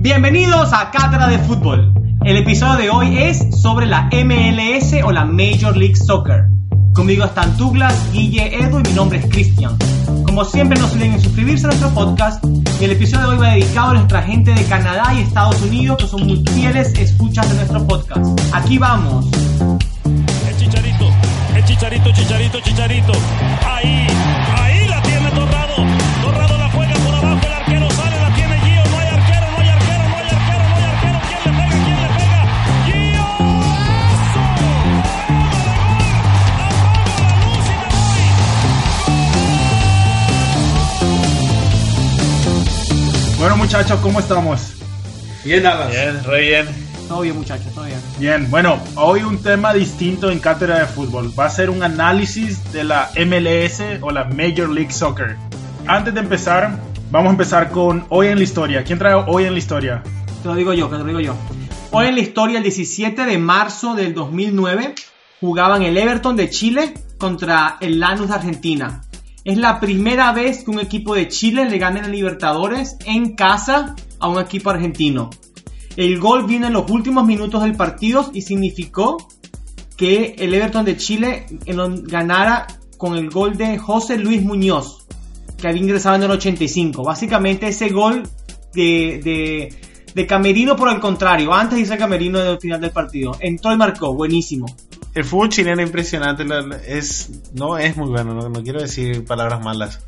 Bienvenidos a Cátedra de Fútbol. El episodio de hoy es sobre la MLS o la Major League Soccer. Conmigo están Douglas, Guille, Edu y mi nombre es Cristian. Como siempre no se olviden suscribirse a nuestro podcast el episodio de hoy va dedicado a nuestra gente de Canadá y Estados Unidos que son muy fieles escuchas de nuestro podcast. Aquí vamos. El chicharito, el chicharito, chicharito, chicharito. Ahí, ahí Bueno muchachos, ¿cómo estamos? Bien, Alas. Bien, re bien. Todo bien muchachos, todo bien. Bien, bueno, hoy un tema distinto en Cátedra de Fútbol. Va a ser un análisis de la MLS o la Major League Soccer. Antes de empezar, vamos a empezar con Hoy en la Historia. ¿Quién trae Hoy en la Historia? Te lo digo yo, te lo digo yo. Hoy en la historia, el 17 de marzo del 2009, jugaban el Everton de Chile contra el Lanús de Argentina. Es la primera vez que un equipo de Chile le gana en Libertadores en casa a un equipo argentino. El gol vino en los últimos minutos del partido y significó que el Everton de Chile ganara con el gol de José Luis Muñoz, que había ingresado en el 85. Básicamente ese gol de, Camerino por el contrario, antes hice Camerino del final del partido. Entró y marcó, buenísimo. El fútbol chileno es impresionante, es, no es muy bueno, no, no quiero decir palabras malas.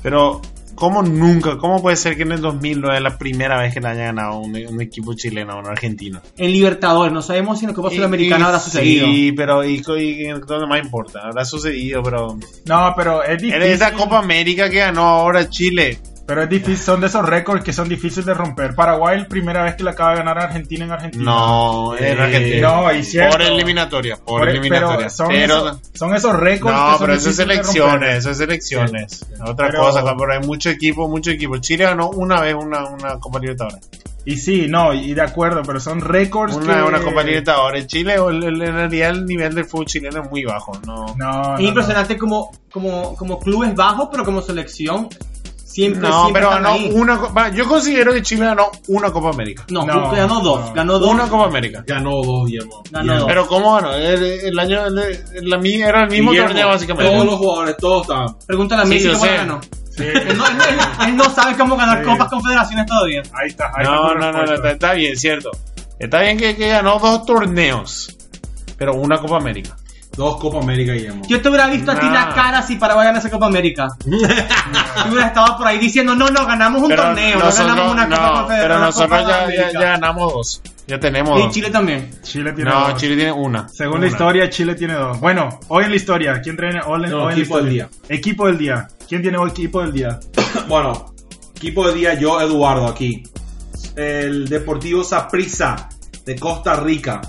Pero, ¿cómo nunca? ¿Cómo puede ser que en el 2009 es la primera vez que le haya ganado un, un equipo chileno a un argentino? En Libertadores, no sabemos si en la Copa Sudamericana habrá sucedido. Sí, pero y, y, ¿dónde más importa? Habrá sucedido, pero... No, pero es En difícil. esa Copa América que ganó ahora Chile. Pero es difícil, son de esos récords que son difíciles de romper. Paraguay, la primera vez que le acaba de ganar a Argentina en Argentina. No, en Argentina. no, y cierto. Por eliminatoria, por, Por- eliminatoria. Pero son, Pero- esos, son esos récords. que No, son pero eso es difíciles de elecciones, romper. eso es elecciones. Otra Pero- cosa, pero hay mucho equipo, mucho equipo. Chile ganó una vez una, una Copa Libertadores. Y sí, no, y de acuerdo, pero son récords. Una, que... una Copa Libertadores. Chile, el- el- en realidad el nivel del fútbol chileno es muy bajo. No, No, Es no, impresionante como, como, como clubes bajos, pero como selección siempre, no siempre pero están ganó ahí. una Copa. Yo considero que Chile ganó una Copa América. No, No, ganó dos, no. ganó dos. Una Copa América. Ganó dos, Guillermo. Ganó dos. Pero ¿cómo ganó? El, el año, el, el- era el mismo Guillermo, torneo básicamente. Todos los jugadores, todos estaban. Pregúntale a Sí, Messi yo cómo sé. la ganó. Sí. Él no, él no- él no sabe cómo ganar Sí. Copas Confederaciones todavía. Ahí está. Ahí está No, tu no, no, no, está, está bien, cierto. Está bien que, que ganó dos torneos, pero una Copa América. Dos Copa América, Guillermo. Yo te hubiera visto a ti Nah. la cara si Paraguay gana esa Copa América. Tú hubieras estado por ahí diciendo, no, no, ganamos un Pero torneo, no ganamos una Copa no, Confederaciones. pero nosotros Copa ya, ya, América. ya ganamos dos. Ya tenemos Y. Chile también. Chile tiene No, dos. Chile tiene una. Según Una. la historia, Chile tiene dos. Bueno, hoy en la historia, ¿quién trae hoy en, No, hoy en la equipo del historia? Equipo del día. ¿Quién tiene hoy equipo del día? Bueno, equipo de día, yo, Eduardo, aquí. El Deportivo Saprissa de Costa Rica.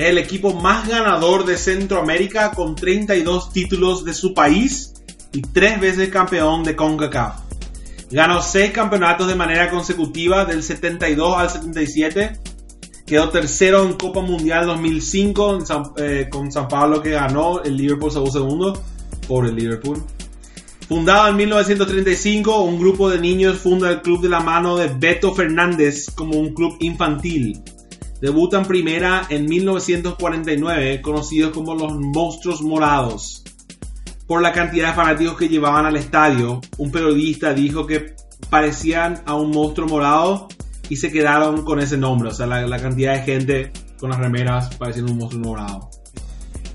Es el equipo más ganador de Centroamérica con 32 títulos de su país y tres veces campeón de CONCACAF. Ganó seis campeonatos de manera consecutiva del 72 al 77. Quedó tercero en Copa Mundial 2005 en San- eh, con San Pablo que ganó. El Liverpool sacó segundo. Por el Liverpool. Fundado en 1935, un grupo de niños funda el Club de la Mano de Beto Fernández como un club infantil. Debuta en primera en 1949, conocidos como los Monstruos Morados. Por la cantidad de fanáticos que llevaban al estadio, un periodista dijo que parecían a un monstruo morado y se quedaron con ese nombre. O sea, la, cantidad de gente con las remeras parecían un monstruo morado.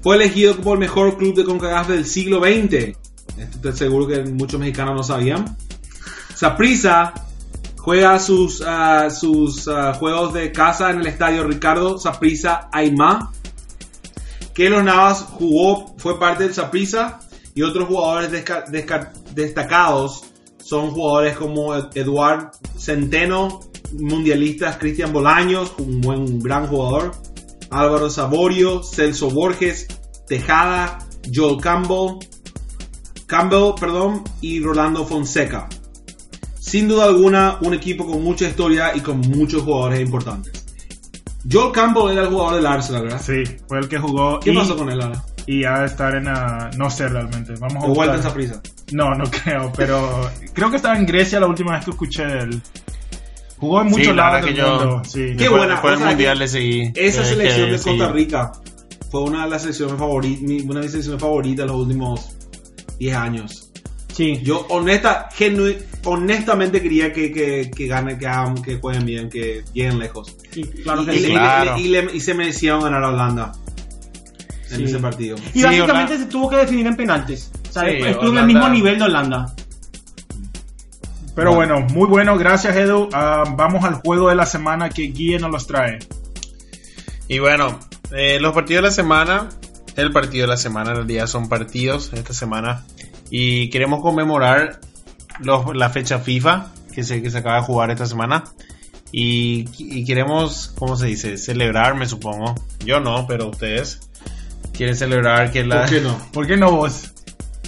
Fue elegido como el mejor club de CONCACAF del siglo XX. Esto seguro que muchos mexicanos no sabían. Saprissa juega sus, ah, sus ah, juegos de casa en el estadio Ricardo Saprissa Aymá. Keylor Navas jugó, fue parte del Saprissa y otros jugadores destacados son jugadores como Eduard Centeno, mundialistas Cristian Bolaños, un buen gran jugador, Álvaro Saborio, Celso Borges, Tejada, Joel Campbell, Campbell, perdón, y Rolando Fonseca. Sin duda alguna, un equipo con mucha historia y con muchos jugadores importantes. Joel Campbell era el jugador del Arsenal, ¿verdad? Sí, fue el que jugó. ¿Qué y, pasó con él ahora? Y ha de estar en. la- no sé realmente. Vamos a De vuelta en buscar. esa prisa. No, no creo, pero creo que estaba en Grecia la última vez que escuché de él. Jugó en Sí, muchos la lados del que yo- mundo. Sí. Qué Después- buena, después o del sea, mundial le seguí. Esa que- selección que de Costa. Rica fue una de las selecciones favoritas, una de mis selecciones favoritas de los últimos 10 años. Sí. Yo honesta, genu- honestamente quería que, que, que ganen, que, hagan- que jueguen bien, que lleguen lejos. Sí, claro y, que y sí. le- Claro. y le- y se merecieron ganar a Holanda en Sí. ese partido. Y Sí, básicamente Holanda- se tuvo que definir en penaltis. O sea, Sí, estuvo en el mismo nivel de Holanda. Pero bueno, muy bueno. Gracias, Edu. Ah, vamos al juego de la semana que Guille nos los trae. Y bueno, eh, los partidos de la semana, el partido de la semana en realidad son partidos esta semana. Y queremos conmemorar los- la fecha FIFA que se, que se acaba de jugar esta semana. Y, y queremos, ¿cómo se dice? Celebrar, me supongo. Yo no, pero ustedes quieren celebrar que la... ¿Por qué no? ¿Por qué no vos?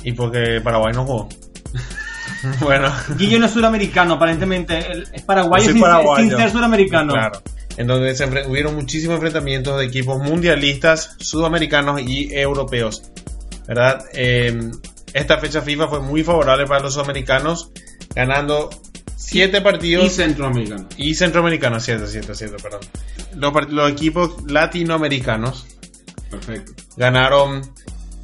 Y porque Paraguay no jugó. bueno. Guillo no es suramericano, aparentemente. Él Es paraguayo, sin, paraguayo. sin ser suramericano. Claro. En donde se enfre- hubieron muchísimos enfrentamientos de equipos mundialistas, sudamericanos y europeos. ¿Verdad? Eh, esta fecha FIFA fue muy favorable para los sudamericanos, ganando 7 partidos. Y centroamericano. Y centroamericanos, cierto, cierto, cierto, perdón. Los, los equipos latinoamericanos Perfecto. ganaron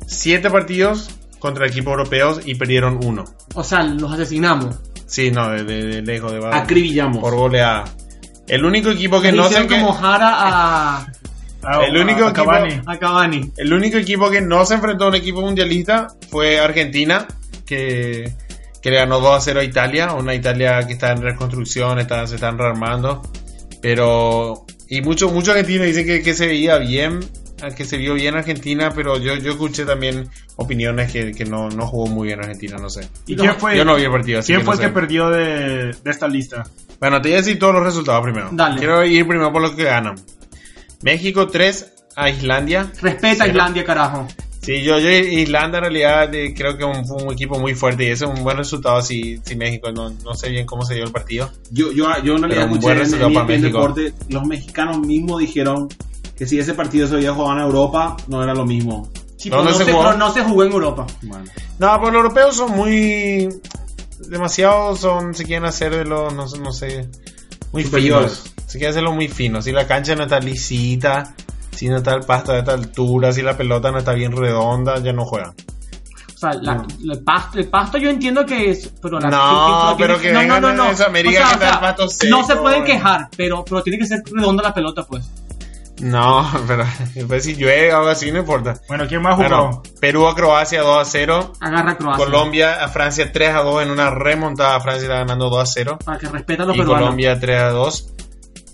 7 partidos contra equipos europeos y perdieron uno. O sea, los asesinamos. Sí, no, de, de- de lejos, de Acribillamos. por goleada. El único equipo que no se como Jara a, Ah, El único a equipo- Cavani. a Cavani. El único equipo que no se enfrentó a un equipo mundialista fue Argentina, que, que le ganó 2 a 0 a Italia, una Italia que está en reconstrucción, está, se están rearmando. Pero, y muchos muchos argentinos dicen que, que se veía bien, que se vio bien Argentina, pero yo, yo escuché también opiniones que, que no, no jugó muy bien Argentina, no sé. ¿Y quién fue, Yo no vi el partido, así ¿quién que fue no el sé. que perdió de, de esta lista? Bueno, te voy a decir todos los resultados primero. Dale. Quiero ir primero por los que ganan. México 3 a Islandia. Respeta a. Islandia, carajo. Sí, yo, yo Islanda en realidad eh, creo que un- fue un equipo muy fuerte y ese es un buen resultado si, si México, no, no sé bien cómo se dio el partido. Yo, yo, yo en realidad escuché en, resultado en México. Deporte, los mexicanos mismos dijeron que si ese partido se había jugado en Europa, no era lo mismo. Sí, ¿Dónde pero no se se, jugó? pero no se jugó en Europa. Bueno. No, pues los europeos son muy... Demasiado son, se quieren hacer de los, no, sé- no sé, muy Superiores. Se quieren hacerlo muy fino. Si la cancha no está lisita, si no está el pasto a esta altura, si la pelota no está bien redonda, ya no juegan. O sea, la- el, pasto, el pasto yo entiendo que es... Pero la, No, pero que de Sudamérica que está el pasto No seco, se pueden eh. quejar, pero, pero tiene que ser redonda la pelota, pues. No, pero después si llueve o algo así no importa. Bueno, ¿quién más jugó? Bueno, Perú a Croacia 2 a 0. Agarra a Croacia. Colombia a Francia 3 a 2 en una remontada. Francia está ganando 2 a 0. Para que respeta a los Y peruanos. Colombia 3 a 2.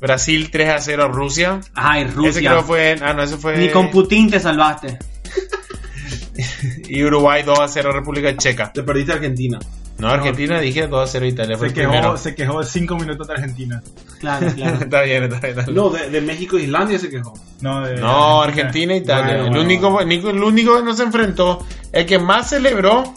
Brasil 3 a 0 a Rusia. Ay, Rusia. Ese creo fue. Ah, no, ese fue. Ni con Putin te salvaste. Y Uruguay 2 a 0 a República Checa. Te perdiste a Argentina. No, Argentina dije 2 a 0 Italia. Fue Se el primero. quejó, se quejó de 5 minutos de Argentina. Claro, claro. está bien, está bien. está bien. No, de, de México e Islandia se quejó. No, de- No, Argentina e Italia. Bueno, el, bueno, único, el único- el único que no se enfrentó, el que más celebró,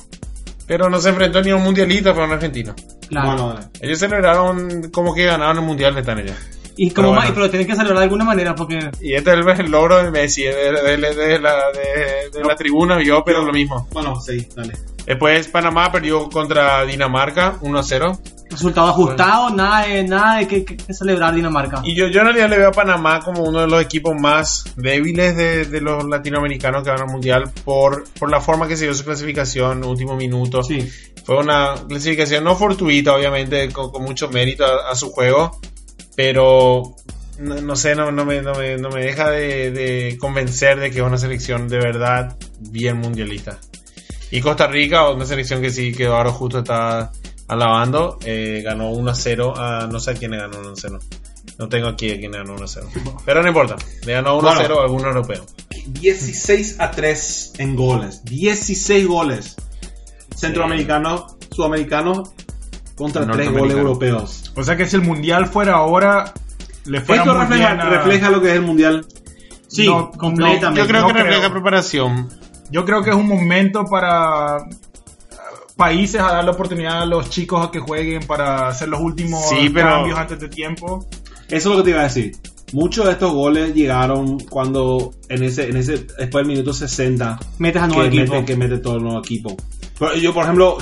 pero no se enfrentó ni a un mundialista, fue un argentino. claro. Ellos celebraron como que ganaron el mundial, están ellos. Y como pero bueno. pero tienen que celebrar de alguna manera porque Y este es el, el logro de Messi, de, de- de- de la, de- de la tribuna, yo, pero lo mismo. Bueno, sí, dale. Después Panamá perdió contra Dinamarca 1-0. resultado ajustado, nada de, nada de que, que- que celebrar Dinamarca. Y yo, yo en realidad le veo a Panamá como uno de los equipos más débiles de, de los latinoamericanos que van al mundial por, por la forma que se dio su clasificación, último minuto. Sí. Fue una clasificación no fortuita, obviamente, con, con mucho mérito a, a su juego, pero no, no sé, no, no me, no, me, no me deja de, de convencer de que es una selección de verdad bien mundialista. Y Costa Rica, una selección que sí, que ahora justo está alabando, eh, ganó 1-0 a no sé a quién le ganó 1-0. No tengo aquí a quién le ganó 1-0. Pero no importa, le ganó 1-0 Bueno. a algún europeo. 16 a 3 en goles. 16 goles. Centroamericanos, sudamericanos contra 3 goles europeos. O sea que si el mundial fuera ahora, le fuera Esto muy refleja, bien a- refleja lo que es el mundial. Sí, No, completamente. Yo creo no que refleja creo. preparación. Yo creo que es un momento para uh, países a dar la oportunidad a los chicos a que jueguen para hacer los últimos Sí, pero- cambios antes de tiempo. Eso es lo que te iba a decir. Muchos de estos goles llegaron cuando en ese, en ese después del minuto 60 Metes a que nuevo equipo. mete, que mete todo el nuevo equipo. Pero Yo, por ejemplo,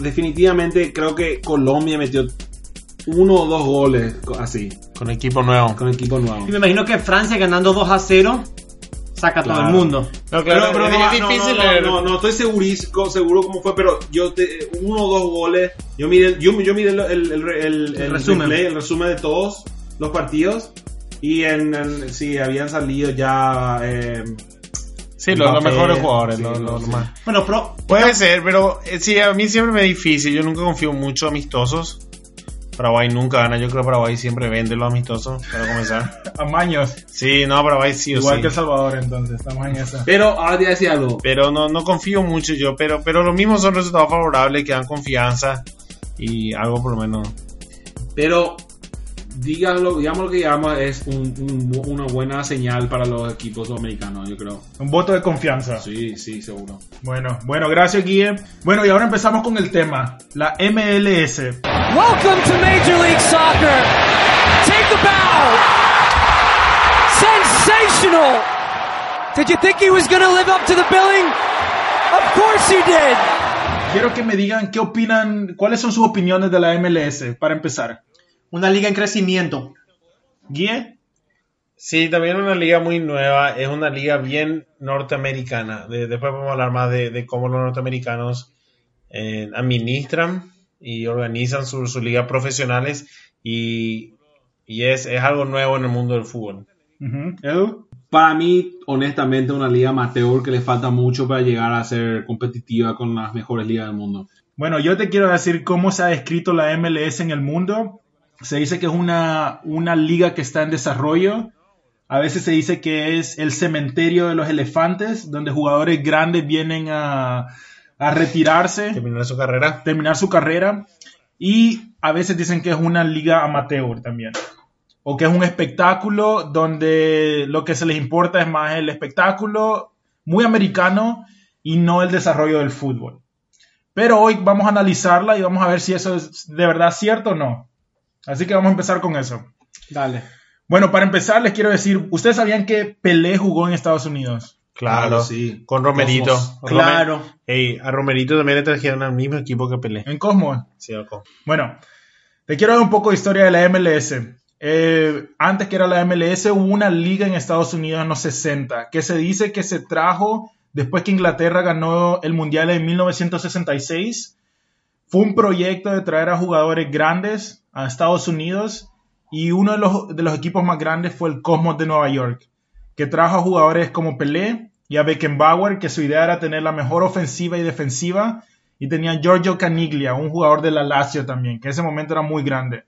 definitivamente creo que Colombia metió uno o dos goles así, Con equipo nuevo. con equipo nuevo. Y me imagino que Francia ganando 2 a 0 saca a todo el mundo. No, Pero, claro, pero es, no, es no, difícil no, no, leer. no, no estoy segurísimo, seguro cómo fue, pero yo te, uno o dos goles. Yo miré, yo, yo miré el, el, el, el- el resumen. replay, el resumen de todos los partidos y en, en- sí habían salido ya. eh, Sí, los, los mejores jugadores. sí, los- los sí. más. Bueno, pero Puede ser, pero eh, sí, a mí siempre me es difícil. Yo nunca confío mucho amistosos. Paraguay nunca gana. Yo creo que Paraguay siempre vende los amistosos, para comenzar. Amaños. Sí, no, Paraguay sí o Igual sí. que El Salvador, entonces. Estamos en esa. pero ahora te voy a decir algo. Pero no, no confío mucho yo. Pero, pero lo mismo son resultados favorables que dan confianza. Y algo por lo menos. Pero díganlo, digamos lo que digamos, es un- un- una buena señal para los equipos sudamericanos, yo creo. Un voto de confianza. Sí, sí, seguro. Bueno, bueno, gracias, Guille. Bueno, y ahora empezamos con el tema. La MLS. Welcome to Major League Soccer. Take the bow. Sensational. Did you think he was going to live up to the billing? Of course he did. Quiero que me digan qué opinan, cuáles son sus opiniones de la MLS, para empezar. Una liga en crecimiento. Guille. Sí, también una liga muy nueva, es una liga bien norteamericana. De- después vamos a hablar más de, de cómo los norteamericanos eh, administran y organizan sus su ligas profesionales y, y es, es algo nuevo en el mundo del fútbol. Ujú. Edu. Para mí, honestamente, una liga amateur que le falta mucho para llegar a ser competitiva con las mejores ligas del mundo. Bueno, yo te quiero decir cómo se ha descrito la MLS en el mundo. Se dice que es una, una liga que está en desarrollo. A veces se dice que es el cementerio de los elefantes, donde jugadores grandes vienen a, a retirarse, Terminar su carrera. terminar su carrera. Y a veces dicen que es una liga amateur también. O que es un espectáculo donde lo que se les importa es más el espectáculo muy americano y no el desarrollo del fútbol. Pero hoy vamos a analizarla y vamos a ver si eso es de verdad cierto o no. Así que vamos a empezar con eso. Dale. Bueno, para empezar les quiero decir, ¿ustedes sabían que Pelé jugó en Estados Unidos? Claro, Claro, sí. Con Romerito. Cosmos. Claro. A Romerito también le trajeron al mismo equipo que Pelé. En Cosmos. Sí, ojo. Bueno, te quiero dar un poco de historia de la MLS. Eh, antes que era la MLS, hubo una liga en Estados Unidos en los 60 que se dice que se trajo después que Inglaterra ganó el Mundial en 1966. Fue un proyecto de traer a jugadores grandes a Estados Unidos y uno de los, de los equipos más grandes fue el Cosmos de Nueva York, que trajo a jugadores como Pelé y a Beckenbauer, que su idea era tener la mejor ofensiva y defensiva y tenía Giorgio Caniglia, un jugador de la Lazio también, que en ese momento era muy grande.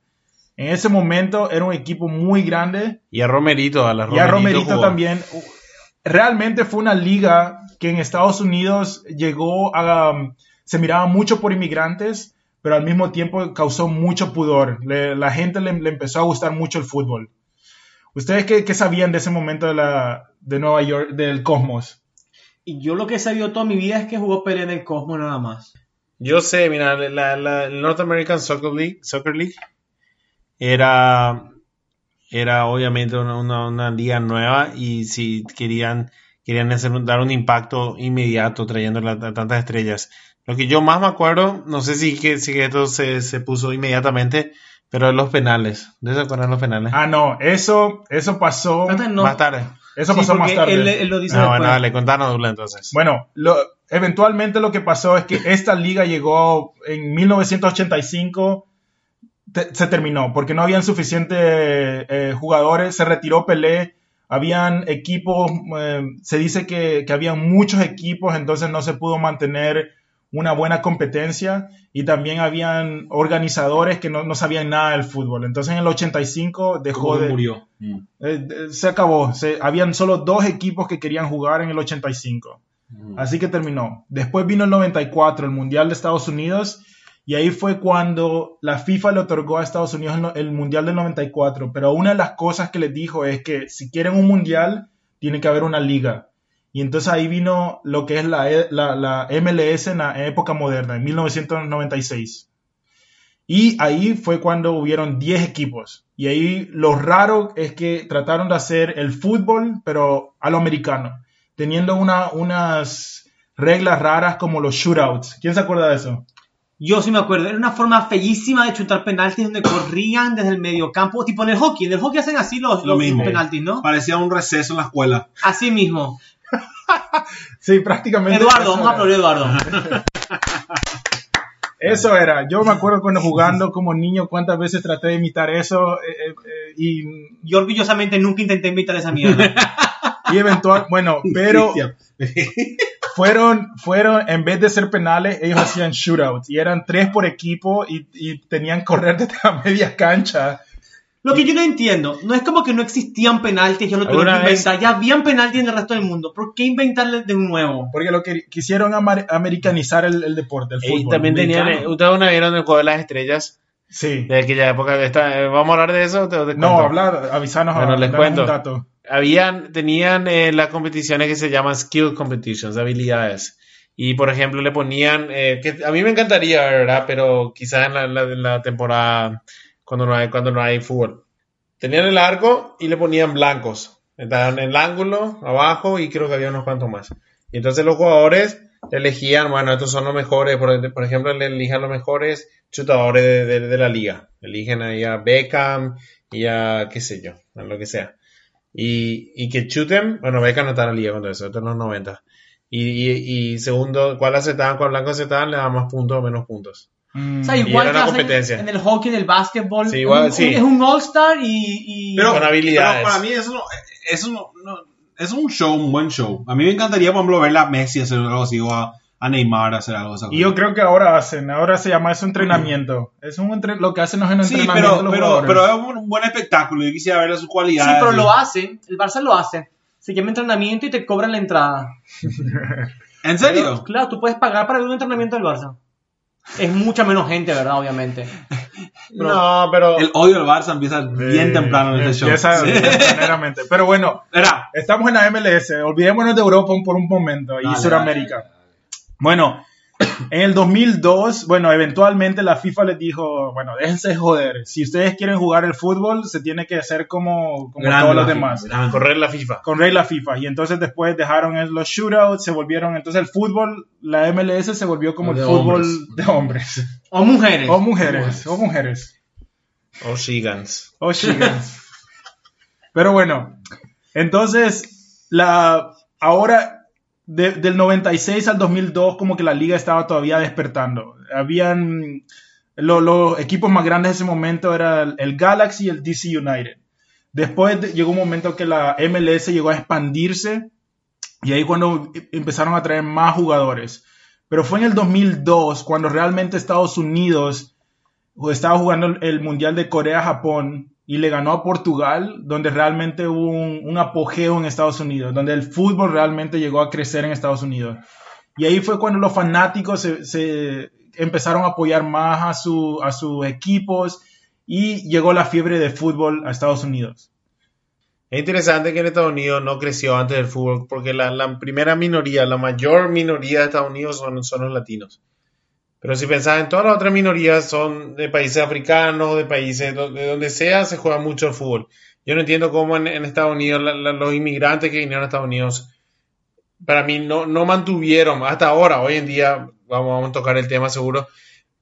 En ese momento era un equipo muy grande Y a Romerito, a la y a Romerito jugó. también. Realmente fue una liga que en Estados Unidos llegó a... se miraba mucho por inmigrantes, pero al mismo tiempo causó mucho pudor. Le- la gente le, le empezó a gustar mucho el fútbol. ¿Ustedes qué, qué sabían de ese momento de, la, de Nueva York, del Cosmos? Y yo lo que he sabido toda mi vida es que jugó Pelé en el Cosmos nada más. Yo sé, mira, la, North American Soccer League, Soccer League era, era obviamente una, una- una liga nueva y si querían, querían hacer dar un impacto inmediato trayendo a tantas estrellas. Lo que yo más me acuerdo, no sé si, que, si que esto se, se puso inmediatamente, pero los penales. ¿De se acuerdan los penales? Ah, no, eso, eso pasó, no- Más tarde. eso Sí, pasó más tarde. Él, él lo dice Ah, bueno, dale, contanos, Dula, entonces. Bueno, lo- eventualmente lo que pasó es que esta liga llegó en 1985, te- se terminó, porque no habían suficientes eh, jugadores, se retiró Pelé, habían equipos, eh, se dice que, que habían muchos equipos, entonces no se pudo mantener una buena competencia y también habían organizadores que no, no sabían nada del fútbol. Entonces en el 85 dejó ¿Cómo de... murió? eh, de- se acabó, se, habían solo dos equipos que querían jugar en el 85. Así que terminó. Después vino el 94, el Mundial de Estados Unidos, y ahí fue cuando la FIFA le otorgó a Estados Unidos el, el Mundial del 94. Pero una de las cosas que les dijo es que si quieren un Mundial, tiene que haber una liga. Y entonces ahí vino lo que es la, E- la- la MLS en la época moderna, en 1996. Y ahí fue cuando hubieron 10 equipos. Y ahí lo raro es que trataron de hacer el fútbol, pero a lo americano, teniendo una, unas reglas raras como los shootouts. ¿Quién se acuerda de eso? Yo sí me acuerdo, era una forma feísima de chutar penaltis donde corrían desde el mediocampo, tipo en el hockey. En el hockey hacen así los, Lo los mismo. penaltis, ¿no? Parecía un receso en la escuela. Así mismo. Sí, prácticamente. Eduardo, vamos a aplaudir Eduardo. Eso era. Yo me acuerdo cuando jugando como niño cuántas veces traté de imitar eso eh, eh, eh, y, Yo orgullosamente nunca intenté invitar esa mierda. y eventual, bueno, pero fueron, fueron, en vez de ser penales, ellos hacían shootouts y eran tres por equipo y, y tenían que correr desde la media cancha. Lo que yo no entiendo, no es como que no existían penaltis, yo lo tuve que ¿Alguna vez- inventar. Ya habían penaltis en el resto del mundo. ¿Por qué inventarle de nuevo? Porque lo que quisieron amar- americanizar el, el deporte, el Y fútbol. también tenían, americano. ustedes una vieron el juego de las estrellas Sí. de aquella época. Está- eh, ¿Vamos a hablar de eso? te- te No, hablar, avisanos, Bueno, les danos cuento. un dato. Habían, tenían eh, las competiciones que se llaman skill competitions, habilidades. Y por ejemplo le ponían, eh, que a mí me encantaría, ¿verdad? Pero quizás en la, la- en la temporada cuando no hay, cuando no hay fútbol. Tenían el arco y le ponían blancos. Estaban en el ángulo, abajo, y creo que había unos cuantos más. Y entonces los jugadores elegían, bueno, estos son los mejores, por, por ejemplo, le elijan los mejores chutadores de, de- de la liga. Eligen ahí a Beckham y a, qué sé yo, a lo que sea. Y, y que chuten, bueno, Beckham no está en la liga cuando eso, esto en los 90. Y, y, y segundo, cuál aceptaban, cuál blanco aceptaban, le daban más puntos o menos puntos. Mm, O sea, Y igual que competencia. en el hockey, en el básquetbol. Sí, igual, un- sí. Es un All-Star y, y- Pero, Con habilidades. pero para mí eso no, eso no, no- es un show, un buen show. A mí me encantaría, por ejemplo, ver a Messi hacer algo así o a, a Neymar hacer algo así. Y yo creo que ahora hacen, ahora se llama eso entrenamiento. Es un entre- lo que hacen es un Sí, entrenamiento pero, pero, jugadores. pero es un, buen espectáculo. Yo quisiera ver sus Sí, cualidades. pero y- lo hacen. El Barça lo hace. Se llama entrenamiento y te cobran la entrada. ¿En serio? Claro, tú puedes pagar para ver un entrenamiento del Barça. Es mucha menos gente, ¿verdad? Obviamente. No, pero... El odio al Barça empieza bien Sí, temprano en este show. empieza Sí. tempraneramente. Pero bueno, Era. estamos en la MLS. Olvidémonos de Europa por un momento y Dale, Sudamérica. Bueno, en el 2002, bueno, eventualmente la FIFA les dijo, bueno, déjense joder. Si ustedes quieren jugar el fútbol, se tiene que hacer como, como Grande todos los la demás. Grande. correr la FIFA. con regla FIFA. Y entonces después dejaron los shootouts, se volvieron, entonces el fútbol, la MLS se volvió como el fútbol hombres. de hombres. O mujeres. O mujeres, o mujeres. O Shigans. O chicas. Pero bueno, entonces, la, ahora, de- del 96 al 2002, como que la liga estaba todavía despertando. Habían, lo- los equipos más grandes de ese momento era el, Galaxy y el DC United. Después de- llegó un momento que la MLS llegó a expandirse y ahí cuando em- empezaron a traer más jugadores. Pero fue en el 2002 cuando realmente Estados Unidos estaba jugando el Mundial de Corea-Japón y le ganó a Portugal, donde realmente hubo un, un apogeo en Estados Unidos, donde el fútbol realmente llegó a crecer en Estados Unidos. Y ahí fue cuando los fanáticos se, se empezaron a apoyar más a, su, a sus equipos y llegó la fiebre de fútbol a Estados Unidos. Es interesante que en Estados Unidos no creció antes del fútbol, porque la, la primera minoría, la mayor minoría de Estados Unidos son, son los latinos. Pero si pensás en todas las otras minorías, son de países africanos, de países do- de donde sea, se juega mucho el fútbol. Yo no entiendo cómo en, Estados Unidos los inmigrantes que vinieron a Estados Unidos, para mí no, no mantuvieron, hasta ahora, hoy en día, vamos, a tocar el tema seguro,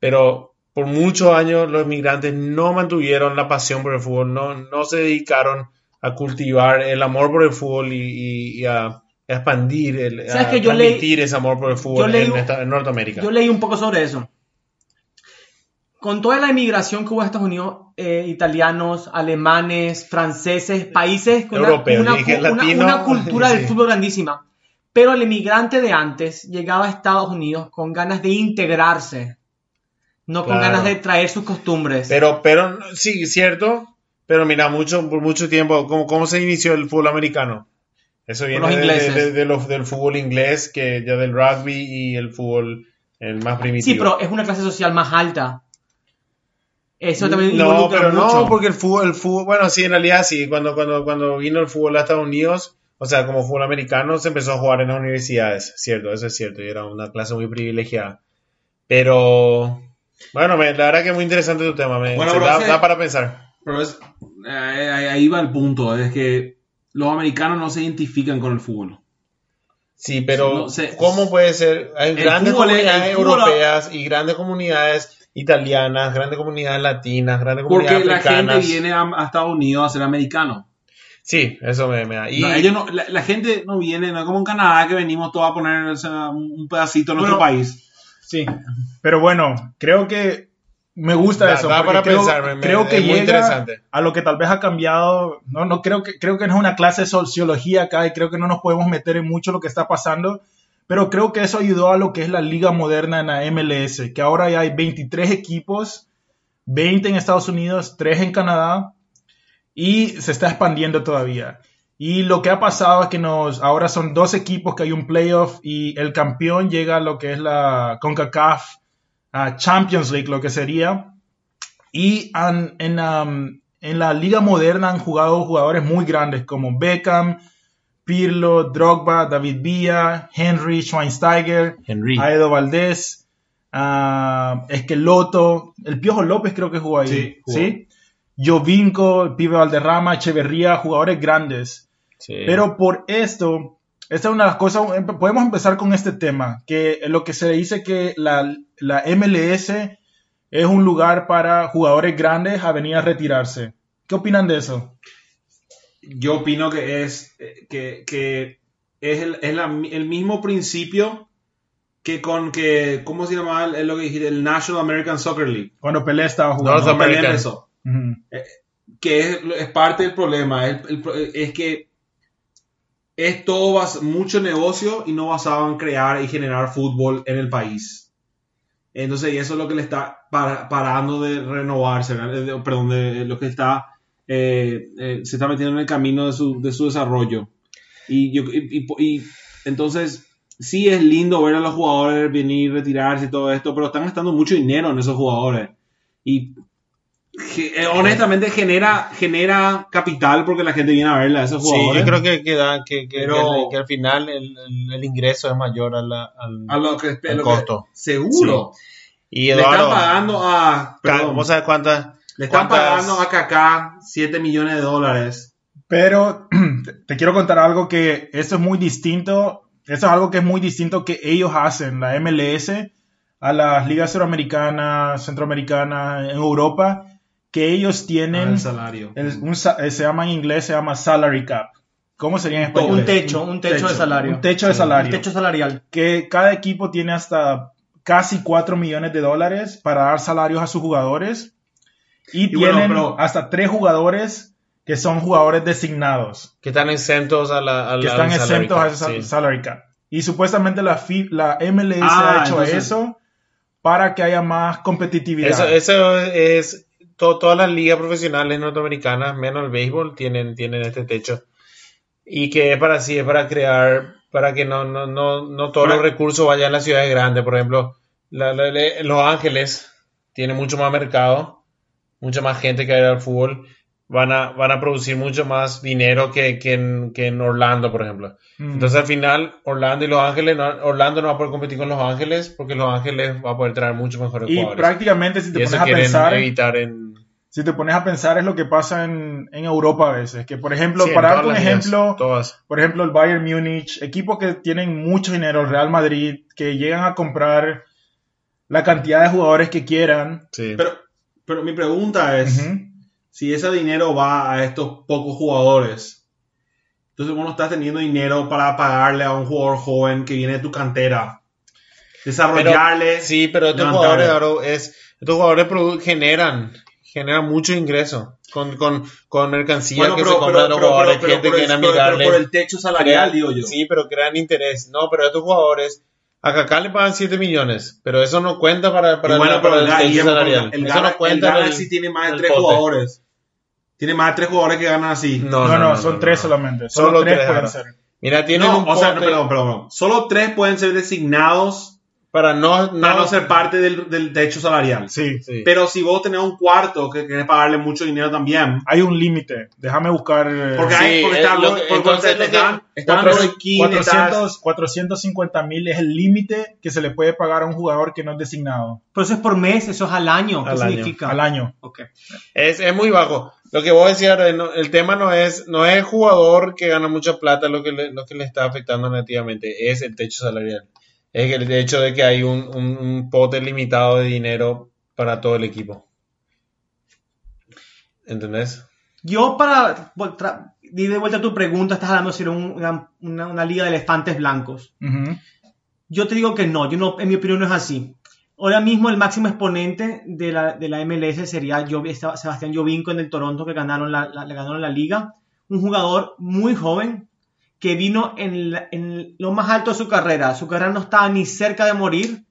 pero por muchos años los inmigrantes no mantuvieron la pasión por el fútbol, no, no se dedicaron a cultivar el amor por el fútbol y, y- y a expandir, el, ¿Sabes a que yo leí- ese amor por el fútbol leí- en, esta- en Norteamérica. Yo leí un poco sobre eso. Con toda la inmigración que hubo a Estados Unidos, eh, italianos, alemanes, franceses, países con Europeos, una, una- latino, una cultura del sí. fútbol grandísima. Pero el inmigrante de antes llegaba a Estados Unidos con ganas de integrarse, no con Claro. ganas de traer sus costumbres. Pero, pero, sí, cierto. Pero mira, mucho, por mucho tiempo, ¿cómo, cómo se inició el fútbol americano? Eso viene los de- de- ingleses. de- de los- del fútbol inglés, que ya del rugby y el fútbol el más primitivo. sí, pero es una clase social más alta. Eso también no, pero mucho. no, porque el fútbol, el fútbol, bueno, sí, en realidad sí, cuando, cuando, cuando vino el fútbol a Estados Unidos, o sea, como fútbol americano, se empezó a jugar en las universidades, cierto, eso es cierto, y era una clase muy privilegiada. Pero, bueno, me- la verdad que es muy interesante tu tema, me, Bueno, da, da para pensar. Pero es, eh, ahí va el punto, es que los americanos no se identifican con el fútbol. Sí, pero No. ¿cómo puede ser? Hay grandes fútbol comunidades europeas y grandes comunidades italianas, grandes comunidades latinas, grandes Porque comunidades la gente africanas. viene a, a Estados Unidos a ser americano. Sí, eso me, me da. Y No, ellos no- la, la gente no viene, no es como en Canadá que venimos todos a poner o sea, un pedacito en nuestro Bueno, país. Sí, pero bueno, creo que me gusta Da- eso. da para creo, pensar, creo que es muy llega interesante. a lo que tal vez ha cambiado. No, no creo que creo que no es una clase de sociología acá y creo que no nos podemos meter en mucho lo que está pasando. Pero creo que eso ayudó a lo que es la liga moderna en la MLS, que ahora ya hay 23 equipos, 20 en Estados Unidos, 3 en Canadá y se está expandiendo todavía. Y lo que ha pasado es que nos ahora son dos equipos que hay un playoff y el campeón llega a lo que es la CONCACAF Champions League, lo que sería. Y han- en, um, en la liga moderna han jugado jugadores muy grandes como Beckham, Pirlo, Drogba, David Villa, Henry, Schweinsteiger, Henry. Aedo Valdés, ah, Esqueloto, el Piojo López creo que jugó ahí. Sí, jugó. ¿sí? Jovinko, el Pibe Valderrama, Echeverría, jugadores grandes. Sí. Pero por esto, esta es una de las cosas, podemos empezar con este tema, que lo que se dice que la, la MLS es un lugar para jugadores grandes a venir a retirarse. ¿Qué opinan de eso? Yo opino que es eh, que, que es, el, es la- el mismo principio que con que, ¿cómo se llama? el- lo que dijiste? El National American Soccer League. Cuando Pelé estaba North jugando. No peleen American. eso. Ujú. que es, es parte del problema. Es que es todo mucho negocio y no basado en crear y generar fútbol en el país. Entonces, y eso es lo que le está para- parando de renovarse, perdón, de lo que está eh, eh, se está metiendo en el camino de su, de su desarrollo. Y, yo, y, y- y entonces, sí es lindo ver a los jugadores venir, retirarse y todo esto, pero están gastando mucho dinero en esos jugadores. Y honestamente genera, genera capital porque la gente viene a verla a esos Sí, jugadores. yo creo que, que, da- que, que- Pero- que- que al final el, el- el ingreso es mayor a la- al, a lo que, al lo que- costo. seguro. Y Le están pagando a. perdón, ¿vos sabes cuántas? le están cuántas- pagando a Kaká 7 millones de dólares. Pero te- te quiero contar algo que eso es muy distinto. Eso es algo que es muy distinto que ellos hacen, la MLS, a las ligas suramericanas, centroamericanas, en Europa, que ellos Ah, tienen, el salario. el- un sa- eh, se llama en inglés, se llama salary cap. ¿Cómo sería en español? Un techo, un techo, de salario. Un techo de Un salario. techo salarial. que cada equipo tiene hasta casi 4 millones de dólares para dar salarios a sus jugadores. Y, Y bueno, tienen pero- hasta tres jugadores que son jugadores designados, Que están exentos a la, al- que están salary exentos cap, a ese sal- sí. salary cap. Y supuestamente la, fi- la MLS Ah, ha hecho entonces- eso para que haya más competitividad. Eso, eso es. To- todas las ligas profesionales norteamericanas, menos el béisbol, tienen, tienen este techo. Y que es para sí, es para crear, para que no, no, no, no todos los recursos vayan a las ciudades grandes. Por ejemplo, la- la- le- Los Ángeles tiene mucho más mercado, mucha más gente que ir al fútbol. Van a, van a producir mucho más dinero que, que, en, que en Orlando, por ejemplo. Mm. Entonces al final Orlando y Los Ángeles, no- Orlando no va a poder competir con Los Ángeles porque Los Ángeles va a poder traer muchos mejores y jugadores. prácticamente si Y te eso pones a pensar, evitar en... si te pones a pensar es lo que pasa en, en Europa a veces, que por ejemplo, Sí, para darte un ejemplo, todas. por ejemplo, el Bayern Múnich, equipos que tienen mucho dinero, el Real Madrid, que llegan a comprar la cantidad de jugadores que quieran. Sí. Pero, pero mi pregunta es: Ujú. Si ese dinero va a estos pocos jugadores, entonces vos no estás teniendo dinero para pagarle a un jugador joven que viene de tu cantera. Desarrollarle. sí, pero estos levantarle. jugadores, es, estos jugadores generan, generan mucho ingreso con, con, con mercancía Bueno, que pero- se compra los pero- pero- jugadores, pero- gente pero- que pero- pero mirarle. por el techo salarial, crean- digo yo. Sí, pero crean interés. No, pero estos jugadores, a Kaká le pagan 7 millones, pero eso no cuenta para, para, bueno, el, pero para el, el techo salarial. el eso no cuenta el Galaxy tiene más de el tres pote. jugadores. Tiene más de tres jugadores que ganan así. No, No, no, no, son no, tres no. solamente. Solo, Solo tres tres pueden ser. Mira, tienen No, un o sea, perdón, perdón, perdón. Solo tres pueden ser designados para no, no, Para no ser parte del, del techo salarial. Sí. Sí. Pero si vos tenés un cuarto que querés pagarle mucho dinero también. Hay un límite. Déjame buscar. eh, Porque, Sí, hay, porque eh, está, lo porque que- entonces te que- están, están Cuatro- Roy Keane, estás- 400, 450 mil es el límite que se le puede pagar a un jugador que no es designado Pero eso es por mes, eso es al año. ¿Qué Al año, significa? al año. Ok. Es, es muy bajo. Lo que vos decías, no, el tema no es, no es el jugador que gana mucha plata lo que, le, lo que le está afectando negativamente, es el techo salarial. Es el hecho de que hay un, un, un pote limitado de dinero para todo el equipo. ¿Entendés? Yo para ir de vuelta a tu pregunta, estás hablando de una, una- una liga de elefantes blancos. Yo te digo que no, yo no, en mi opinión no es así. Ahora mismo el máximo exponente de la, de la MLS sería Sebastián Jovinko en el Toronto que ganaron la, la- le ganaron la liga. Un jugador muy joven que vino en, lo más alto de su carrera. Su carrera no estaba ni cerca de morir.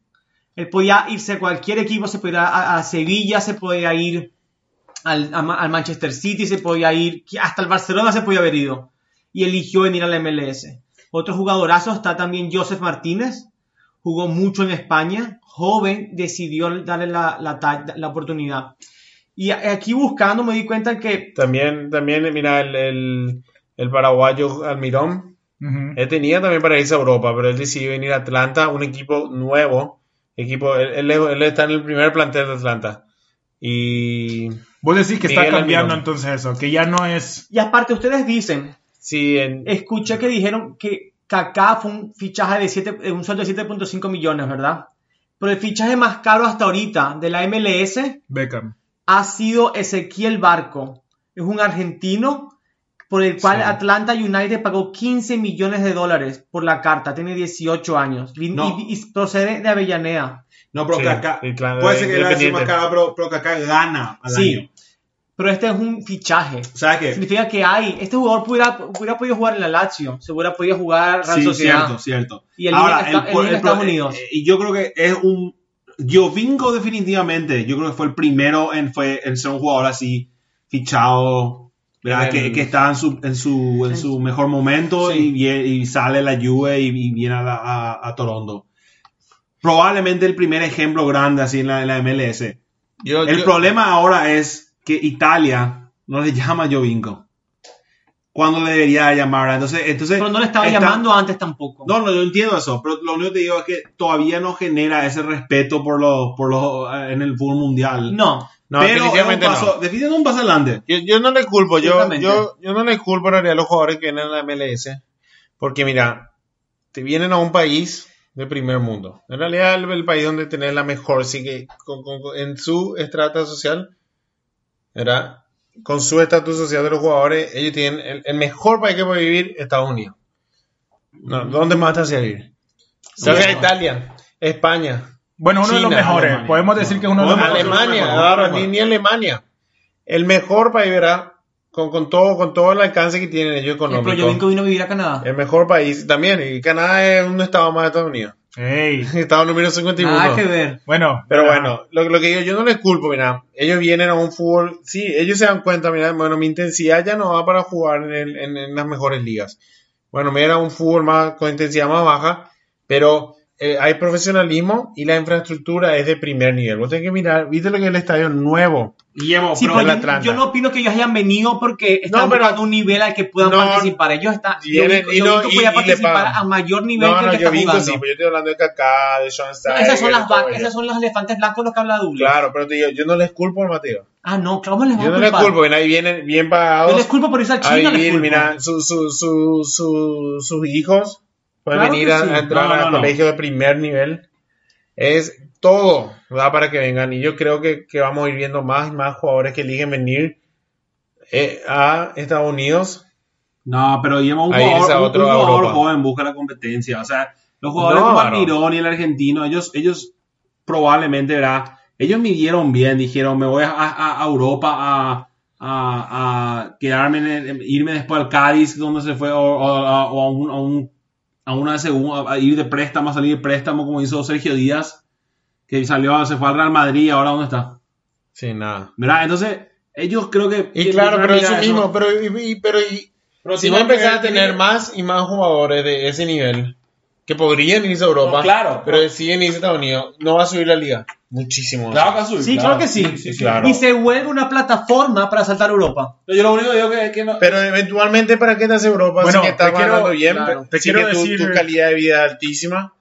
Él podía irse a cualquier equipo, se podía ir a, Sevilla, se podía ir al, a Ma- al Manchester City, se podía ir, hasta el Barcelona se podía haber ido. Y eligió venir a la MLS. Otro jugadorazo está también Joseph Martínez, jugó mucho en España, joven, decidió darle la, oportunidad. Y aquí buscando me di cuenta que También, también mira, el, el paraguayo Almirón, Ujú. él tenía también para irse a Europa, pero él decidió venir a Atlanta, un equipo nuevo. Equipo, él, él- él está en el primer plantel de Atlanta. Y Vos decís que está cambiando Almirón. entonces eso, que ya no es. Y aparte, ustedes dicen, sí, en, escuché que dijeron que Kaká fue un fichaje de, siete, de un sueldo de 7.5 millones, ¿verdad? Pero el fichaje más caro hasta ahorita de la MLS Beckham. ha sido Ezequiel Barco. Es un argentino por el cual Sí. Atlanta United pagó 15 millones de dólares por la carta. Tiene 18 años y, No. y- y procede de Avellaneda. No, pero Sí, Kaká. claro, puede ser que la más cara, pero, pero Kaká gana al Sí. año. Pero este es un fichaje. ¿Sabes qué? Significa que hay. Este jugador pudiera, hubiera podido jugar en la Lazio. Se hubiera podido jugar Real Sí, Sociedad. cierto, cierto. Y el Ahora, el niño en Estados Unidos. eh, y yo creo que es un. Jovinko, definitivamente. Yo creo que fue el primero en, fue, en ser un jugador así, fichado. ¿Verdad? El- Que, que está en su, en su, en su mejor momento Sí. y, sale la Juve y, y viene a, la- a- a Toronto. Probablemente el primer ejemplo grande así en la, en la MLS. yo, El yo- problema ahora es que Italia no le llama Jovinko. Cuando le debería llamar. Entonces, entonces Pero no le estaba está- llamando antes tampoco. No, no, yo entiendo eso, pero lo único que te digo es que todavía no genera ese respeto por los, por los eh, en el fútbol mundial. No. no, pero es un definitivamente no. paso, definitivamente un paso adelante. Yo, yo no le culpo, yo, yo, yo no le culpo en realidad a los jugadores que vienen a la MLS, porque mira, te vienen a un país de primer mundo. En realidad el, el país donde tenés la mejor, sí que con- con- con- en su estrata social, ¿verdad? Con su estatus social de los jugadores, ellos tienen el, el mejor país que puede vivir, Estados Unidos. No, ¿Dónde más te hace vivir? Italia, España, Bueno, uno de los mejores. Alemania. Podemos decir que es uno de los mejores. Alemania, ahora, ni, ni Alemania. El mejor país, ¿verdad? Con, con, todo, con todo el alcance que tienen ellos Pero económico. Jovinko vino a vivir a Canadá. El mejor país también. Y Canadá es un estado más de Estados Unidos. Ey, Estado número 51. Nada que ver. Bueno, Pero bueno, lo, lo que digo, yo no les culpo, mira. Ellos vienen a un fútbol. Sí, ellos se dan cuenta, mira, bueno, mi intensidad ya no va para jugar en, el- en- en las mejores ligas. Bueno, me era un fútbol más con intensidad más baja, pero eh, hay profesionalismo y la infraestructura es de primer nivel. Vos tenés que mirar, viste lo que es el estadio nuevo. Guillermo, Sí, pero el yo, yo no opino que ellos hayan venido porque están No, pero- buscando un nivel al que puedan No, participar. Ellos están. Jovinko- y no- Jovinko y- podía y le participar a mayor nivel No, que el no, que yo está vi jugando. sí, pero yo estoy hablando de Kaká, de Sean No, Stein. esas son las esas son los elefantes blancos los que habla Douglas. Claro, pero te digo, yo no les culpo al Mateo. Ah, no, ¿cómo les Yo vamos no a les culpo, ven ahí vienen bien pagados. Yo les culpo por irse a a China, mira, su, su, su, su- sus hijos pueden Claro venir a, sí. a entrar No, no, al no. colegio de primer nivel. Es todo, ¿verdad? Para que vengan. Y yo creo que, que vamos a ir viendo más y más jugadores que eligen venir eh, a Estados Unidos. No, pero Guillermo, un A jugador, a un- otro- un a jugador joven busca la competencia. O sea, los jugadores como. Almirón y el argentino, ellos, ellos probablemente, ¿verdad? Ellos midieron bien, dijeron, me voy a, a- a Europa a, a- a quedarme, en el- irme después al Cádiz, donde se fue, o, o a, o a un, a un- a una segunda, a ir de préstamo, a salir de préstamo, como hizo Sergio Díaz, que salió, se fue al Real Madrid, y ahora ¿dónde está? Sí, nada. ¿Verdad? Entonces, ellos creo que... Y claro, a pero eso mismo, pero, y, pero y- Pero si vos que empezás ver- a tener más y más jugadores de ese nivel, que podrían irse a Europa, No, claro. pero deciden irse a Estados Unidos, no va a subir la liga. Muchísimo. Claro que subir, Sí, claro, que sí. claro. Y se vuelve una plataforma para saltar a Europa. Yo lo único que digo que es que no. Pero eventualmente, ¿para qué te hace Europa? Bueno, si que estás ganando bien, claro, te sí quiero que tu, decir- tu calidad de vida es altísima,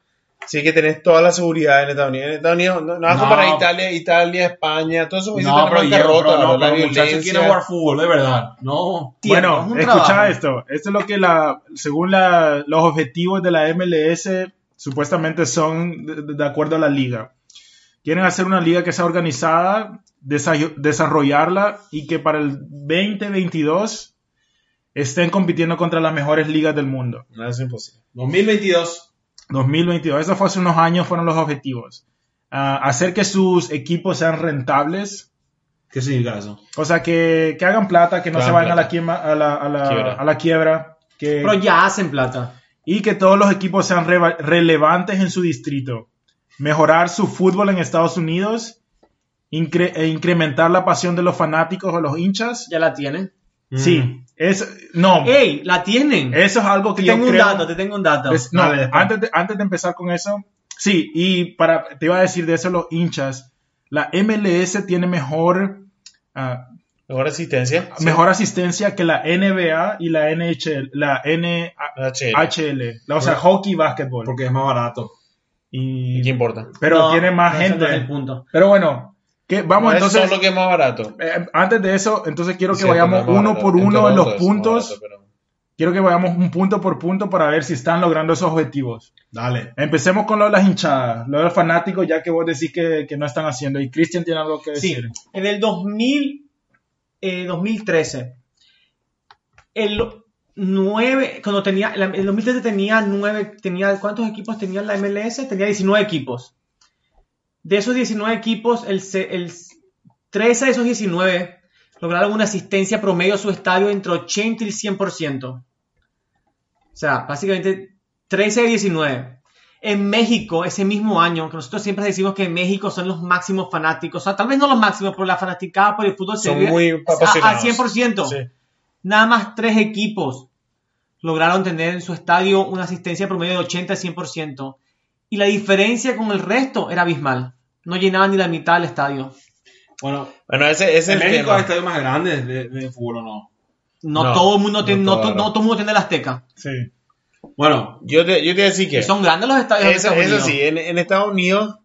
sí que tenés toda la seguridad en Estados Unidos. En Estados Unidos, no, no vas a No. comparar Italia, Italia, España, todos esos países No, están pero yo, pero no, la muchachos violencia. quieren jugar fútbol, de verdad. No. Bueno, es escucha trabajo. esto. Esto es lo que la, según la- los objetivos de la MLS supuestamente son de, de acuerdo a la liga. Quieren hacer una liga que sea organizada, desa- desarrollarla y que para el 2022 estén compitiendo contra las mejores ligas del mundo. No, es imposible. 2022. 2022. Eso fue hace unos años, fueron los objetivos. Ah, hacer que sus equipos sean rentables, ¿Qué significa eso? o sea, que, que hagan plata, que no se vayan a la, quiema- a la, a la- Quiebra. a la quiebra. Que, Pero ya hacen plata. y que todos los equipos sean relevantes en su distrito. Mejorar su fútbol en Estados Unidos incre- e incrementar la pasión de los fanáticos o los hinchas. Ya la tienen. Sí, es, no, ¡Ey! ¡La tienen! eso es algo que te yo tengo un dato, te tengo un dato. Es- no, antes de, antes de empezar con eso, sí, y para, te iba a decir de eso los hinchas, la MLS tiene mejor, ah, Mejor asistencia. mejor asistencia que la NBA y la NHL, la HL. NHL, la- o sea, hockey y básquetbol. Porque es más barato. Y, ¿Qué importa? pero No, tiene más es el gente. punto. Pero bueno, que, vamos No es entonces, solo que es más barato. eh, antes de eso, entonces quiero que vayamos es uno barato. por uno en los es puntos. barato, pero- Quiero que vayamos un punto por punto para ver si están logrando esos objetivos. Dale. Empecemos con lo de las hinchadas, lo de los fanáticos, ya que vos decís que, que no están haciendo. Y Cristian tiene algo que Sí, decir. en el 2000, eh, 2013, el 9, cuando tenía, el 2013 tenía 9, tenía, ¿cuántos equipos tenía la MLS? Tenía 19 equipos. De esos 19 equipos, el, se- el 13 de esos 19 lograron una asistencia promedio a su estadio entre 80 y el 100%. O sea, básicamente 13 de 19. En México, ese mismo año, que nosotros siempre decimos que en México son los máximos fanáticos, o sea, tal vez no los máximos, pero la fanaticada por el fútbol se Son muy a- al apasionados. 100%. Sí. Nada más tres equipos lograron tener en su estadio una asistencia promedio de 80 al 100%. Y la diferencia con el resto era abismal. No llenaban ni la mitad del estadio. Bueno, Bueno, ese, ese es en el México hay estadios más grandes de, de fútbol o no. No, No, todo el mundo no tiene, no, todo, to- no. no todo el mundo tiene el Azteca. Sí. Bueno, Yo te, yo te voy a decir que... Y son grandes los estadios de Eso, Estados eso Unidos. sí, en, en Estados Unidos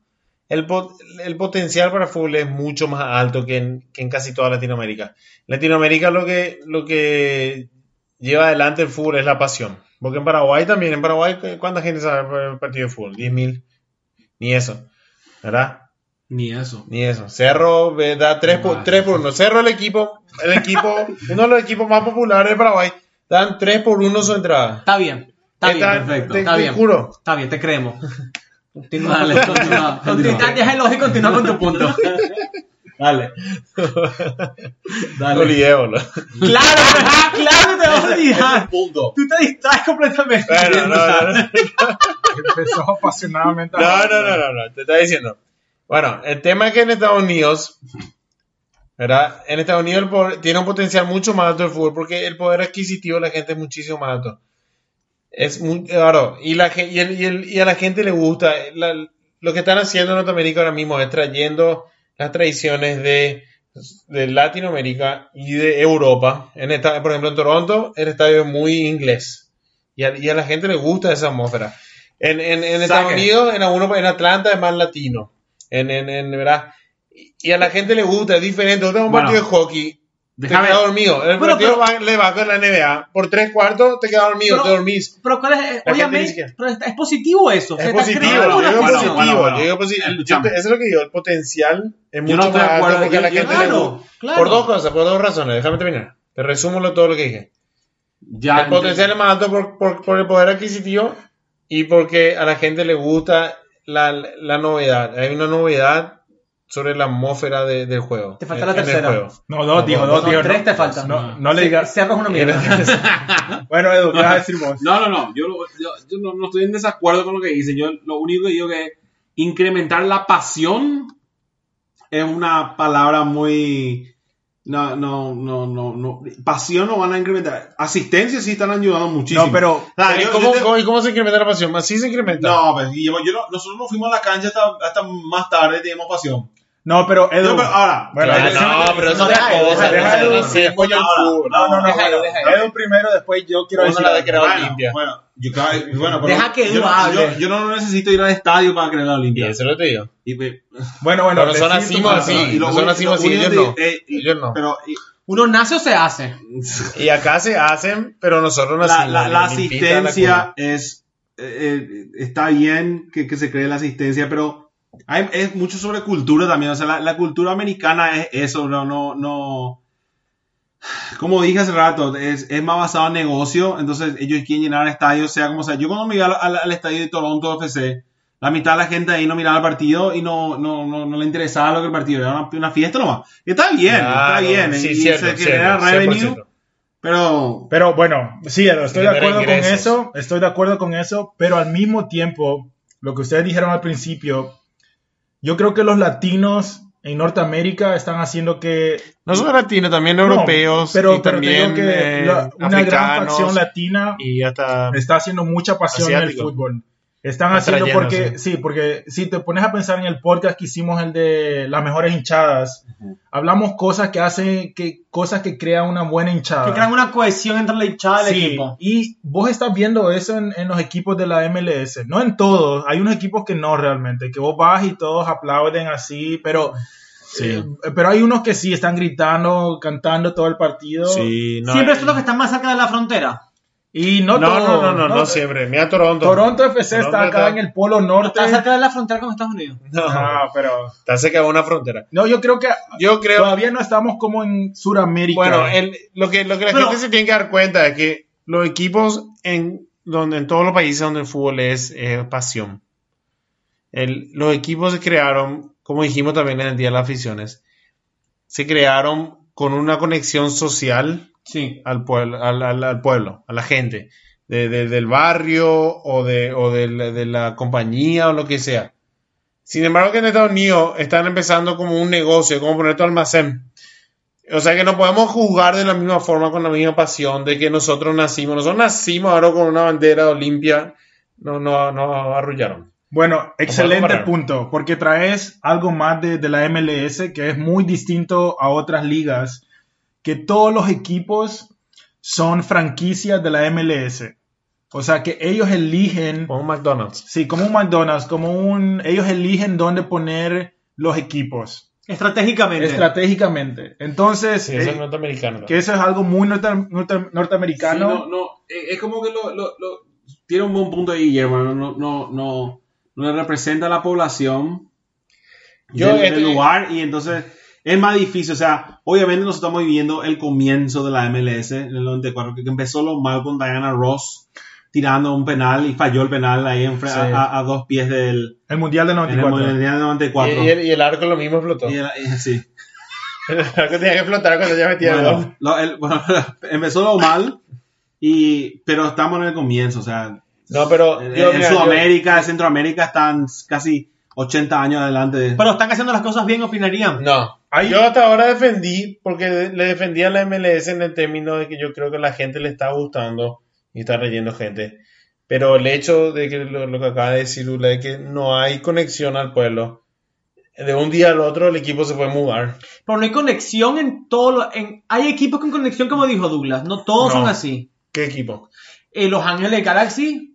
el, pot- el potencial para fútbol es mucho más alto que en, que en casi toda Latinoamérica. Latinoamérica lo que, lo que lleva adelante el fútbol es la pasión. Porque en Paraguay también, en Paraguay, ¿cu- ¿cuánta gente sabe por el partido de fútbol? 10.000. Ni eso. ¿Verdad? ni eso. Ni eso. Cerro eh, da 3 por, Ah, tres por 1. Cerro el equipo, el equipo, uno de los equipos más populares de Paraguay, dan 3 por 1 su entrada. Está bien. Está bien. Perfecto. te- Está te bien. juro. Está bien, te creemos. Continúa. Dale, continúa, continúa. Continúa. Deja el ojo y continúa con tu punto. Dale. Dale. Olvidémoslo. claro, claro, te vas a olvidar. Punto. Tú te distraes completamente. Bueno, no, no, no. Empezó apasionadamente. a- No, no, no, no, no, te está diciendo. Bueno, el tema es que en Estados Unidos, ¿verdad? En Estados Unidos el poder- tiene un potencial mucho más alto el fútbol porque el poder adquisitivo de la gente es muchísimo más alto. Es muy, claro, y, la, y, el- y el- y a la gente le gusta. La- lo que están haciendo en Norteamérica ahora mismo es trayendo las tradiciones de, de Latinoamérica y de Europa. En esta, por ejemplo, en Toronto, el estadio es muy inglés. Y a, y a la gente le gusta esa atmósfera. En, en, en Estados. Unidos, en, alguno- en Atlanta es más latino. En, en, en, ¿verdad? Y- a la gente le gusta, es diferente. Un Bueno, partido de hockey, déjame- te quedas dormido. El Bueno, partido pero- va- le va con la NBA. Por tres cuartos te quedas dormido, Pero- te dormís. Pero ¿cuál es? Obviamente, pero es, positivo eso. Es positivo, yo yo. Yo Eso es lo que digo, el potencial es mucho no más alto porque a la yo- yo- gente Claro, claro. Por dos cosas, por dos razones, déjame terminar. Te resumo lo- todo lo que dije. Ya, el potencial es más alto por, por- por el poder adquisitivo y porque a la gente le gusta la, la novedad. Hay una novedad sobre la atmósfera de- del juego. Te falta en- la tercera. juego. No, dos, dijo, dos, No, dijo. tres no, te faltan. No, no le digas. Cerro es una mierda. Bueno, Edu, ¿qué vas a decir vos? No, no, no. Yo, yo, yo no, no estoy en desacuerdo con lo que dice. Yo lo único que digo que incrementar la pasión es una palabra muy No, no, no, no, no. Pasión no van a incrementar. Asistencia sí están ayudando muchísimo. No, pero Ah, ¿Y yo- cómo, yo te- cómo- se incrementa la pasión? Así se incrementa. No, pues, yo no- nosotros no fuimos a la cancha hasta, hasta más tarde, teníamos pasión. No, pero Edu, Yo, pero ahora, Bueno, Ah, no, pero es otra cosa. déjalo, no sé, no no, no, no, Déjalo. Edu primero, después yo quiero decir la de crear bueno, Olimpia. bueno, yo, creo- bueno, pero Deja que yo, no- hable. yo, yo no necesito ir al estadio para creer la Y Olimpia. eso lo te digo. Y, pues, Bueno, bueno, Pero cosa. así. y único- nacimos lo así, único ellos no. y- Ellos no. Pero y- Uno nace o se hace. Y acá se hacen, pero nosotros la, nacimos. la, la la asistencia cuna. es eh, eh, está bien que, que se cree la asistencia, pero hay, es mucho sobre cultura también. O sea, la, la cultura americana es eso, no, no, no. Como dije hace rato, es, es más basado en negocio, entonces ellos quieren llenar estadios, sea como sea. Yo cuando me iba al, al- al estadio de Toronto FC, la mitad de la gente ahí no miraba el partido y no, no, no, no le interesaba lo que el partido era una, una fiesta nomás. Y está bien, está Claro, bien. sí, y cierto, se genera cierto, revenue, 100%. pero Pero bueno, sí, estoy de acuerdo con ingresos. eso, estoy de acuerdo con eso, pero al mismo tiempo, lo que ustedes dijeron al principio, yo creo que los latinos en Norteamérica están haciendo que... No solo latinos, también No, europeos. pero, y pero también que eh, la- una gran facción latina Y hasta. está haciendo mucha pasión en el Asiático. fútbol. Están Está haciendo porque, sí. porque si te pones a pensar en el podcast que hicimos, el de las mejores hinchadas, hablamos cosas que hacen, que, cosas que crean una buena hinchada. Que crean una cohesión entre la hinchada del Sí, equipo. y vos estás viendo eso en, en los equipos de la MLS, no en todos, hay unos equipos que no realmente, que vos vas y todos aplauden así, pero, eh, pero hay unos que sí están gritando, cantando todo el partido, Sí, no, Siempre eh, son los que están más cerca de la frontera. Y no, No, no, no, no, no, siempre. Mira Toronto. Toronto FC está acá está- en el Polo Norte. Está cerca de la frontera con Estados Unidos. No, Ah, pero está cerca de una frontera. no, yo creo que Yo creo. todavía no estamos como en Sudamérica. Bueno, el- lo, que, lo que la Pero- gente se tiene que dar cuenta es que los equipos en, donde, en todos los países donde el fútbol es pasión. El- los equipos se crearon, como dijimos también en el Día de las Aficiones, se crearon con una conexión social Sí. al pueblo, al, al- al pueblo, a la gente, de- de- del barrio o, de, o de, la, de la compañía o lo que sea. Sin embargo, que en Estados Unidos están empezando como un negocio, como poner tu almacén. O sea que no podemos jugar de la misma forma, con la misma pasión de que nosotros nacimos. Nosotros nacimos ahora con una bandera de Olimpia, no, arrullaron. Bueno, excelente punto, porque traes algo más de, de la MLS que es muy distinto a otras ligas, que todos los equipos son franquicias de la MLS. O sea, que ellos eligen, Como un McDonald's. sí, como un McDonald's, como un, ellos eligen dónde poner los equipos Estratégicamente. estratégicamente. Entonces, Sí, eso eh, es norteamericano. que eso es algo muy norte- norte- norteamericano. Sí, no, no, eh, es como que lo, lo- lo- tiene un buen punto ahí, Guillermo. No, no, no, no, no le representa a la población Yo, del, este- del lugar y entonces es más difícil. O sea, obviamente nosotros estamos viviendo el comienzo de la MLS en el 94, que empezó lo mal con Diana Ross tirando un penal y falló el penal ahí en Sí. a, a- a dos pies del el Mundial del en el 94. Mundial del 94. Y, y el, y el arco lo mismo explotó. Y el- y- sí. El arco tenía que explotar cuando ya metía el Bueno, gol. lo- el- bueno, empezó lo mal, y, pero estamos en el comienzo. O sea, No, pero en, yo, en mira, yo- Sudamérica, Centroamérica están casi 80 años adelante. de- Pero están haciendo las cosas bien, opinarían. No. Yo hasta ahora defendí, porque le defendí a la MLS en el término de que yo creo que la gente le está gustando y está reyendo gente. Pero el hecho de que lo, lo que acaba de decir Lula, de que no hay conexión al pueblo, de un día al otro el equipo se puede mudar. Pero no hay conexión en todo. En, hay equipos con conexión, como dijo Douglas. No todos No. son así. ¿Qué equipo? Eh, Los Ángeles Galaxy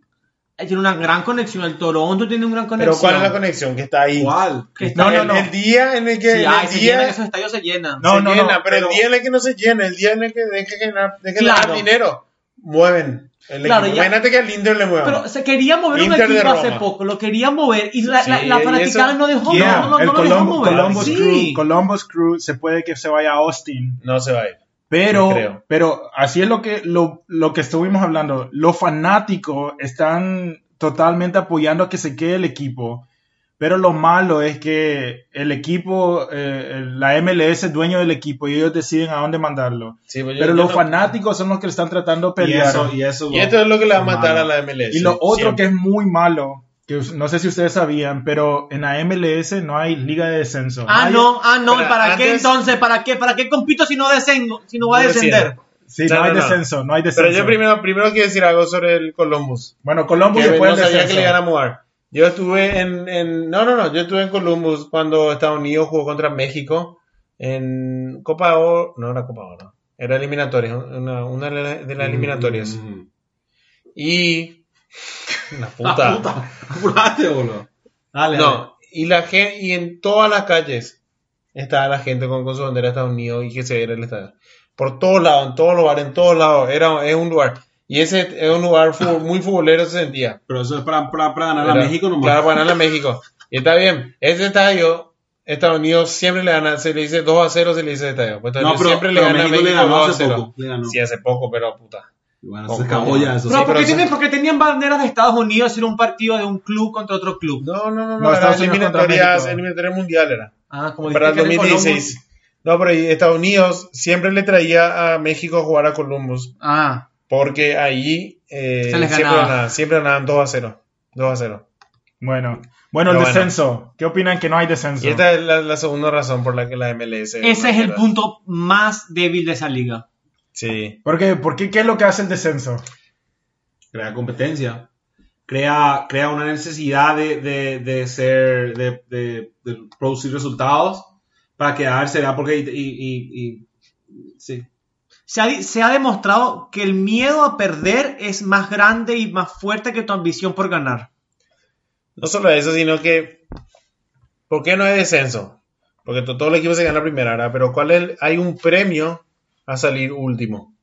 tiene una gran conexión. El Toronto tiene una gran conexión. Pero ¿cuál es la conexión que está ahí? ¿Cuál? Que está- No, no, el, no. el día en el que Sí, en ay, el se día llenan, esos estadios se llenan. No, se no, llena, no, pero, pero- el día en el que no se llena, el día en el que deje que ganar, deje Claro. ganar dinero, mueven el Claro, Imagínate que al Inter le muevan. Pero se quería mover Inter un de equipo hace poco, lo quería mover y la, la, Sí, la y fanaticada no dejó, Yeah, no, no, el no lo dejó Colombo- mover. Columbus, Sí. Crew, Columbus Crew se puede que se vaya a Austin. no se va a ir. Pero, No pero así es lo que, lo, lo que estuvimos hablando. Los fanáticos están totalmente apoyando a que se quede el equipo. Pero lo malo es que el equipo, eh, la MLS es dueño del equipo y ellos deciden a dónde mandarlo. Sí, pues yo- Pero yo los no- fanáticos son los que le están tratando de Y pelear. eso, y eso, Y esto es lo que le va a matar malo. a la MLS. Y lo otro siempre. que es muy malo, que no sé si ustedes sabían, pero en la MLS no hay liga de descenso. Ah, Nadie- no, ah, no, ¿y Pero para qué entonces? ¿Para qué? ¿Para qué compito si no descengo, si no voy a descender? Sí, No, no, hay no, descenso, no hay descenso. Pero yo primero, primero quiero decir algo sobre el Columbus. Bueno, Columbus que después no sabía que le iban a mudar. Yo estuve en, en- No, no, no. Yo estuve en Columbus cuando Estados Unidos jugó contra México en Copa Oro. No era Copa Oro. Era eliminatoria. Una, una de la- de las eliminatorias. Mm. Y. La La puta. puta. Apurate, boludo. Dale, dale. No. Y, la gente, y en todas las calles estaba la gente con, con su bandera de Estados Unidos y que se viera el estadio. Por todos lados, en todos los lugares, en todos lados. Era, es un lugar. Y ese es un lugar muy futbolero se sentía. Pero eso es para, para, para ganar a México nomás. Claro, para ganar a México. Y está bien. Ese estadio, Estados Unidos siempre le gana, se le dice 2 a 0, se le dice estadio. Pues no, pero, siempre le gana México México le ganó 2 a hace 0. poco. Le ganó. Sí, hace poco, pero puta. Bueno, se acabó ya eso. Pero Sí, ¿por, qué pero tienen, eso- por qué tenían banderas de Estados Unidos en un partido de un club contra otro club? No, no, no, no, No, era Estados Unidos eliminatoria mundial era. Ah, como Para el dijiste que era en 2016. No, pero Estados Unidos siempre le traía a México a jugar a Columbus. Ah, Porque allí eh, siempre, ganaba. ganaban, siempre ganaban 2 a 0. 2 a 0. Bueno, bueno, el Pero bueno. descenso. ¿Qué opinan que no hay descenso? Y esta es la, la segunda razón por la que la MLS. ese es el punto más débil de esa liga. Sí. ¿Por qué? ¿Por qué? ¿Qué es lo que hace el descenso? Crea competencia. Crea, crea una necesidad de, de, de ser, de, de, de producir resultados para quedarse, ¿verdad? Porque, y, y, y- y- sí. Se ha, se ha demostrado que el miedo a perder es más grande y más fuerte que tu ambición por ganar. No solo eso, sino que. ¿Por qué no hay descenso? Porque to- todo el equipo se gana la primera, ¿verdad? Pero ¿cuál es el- hay un premio a salir último?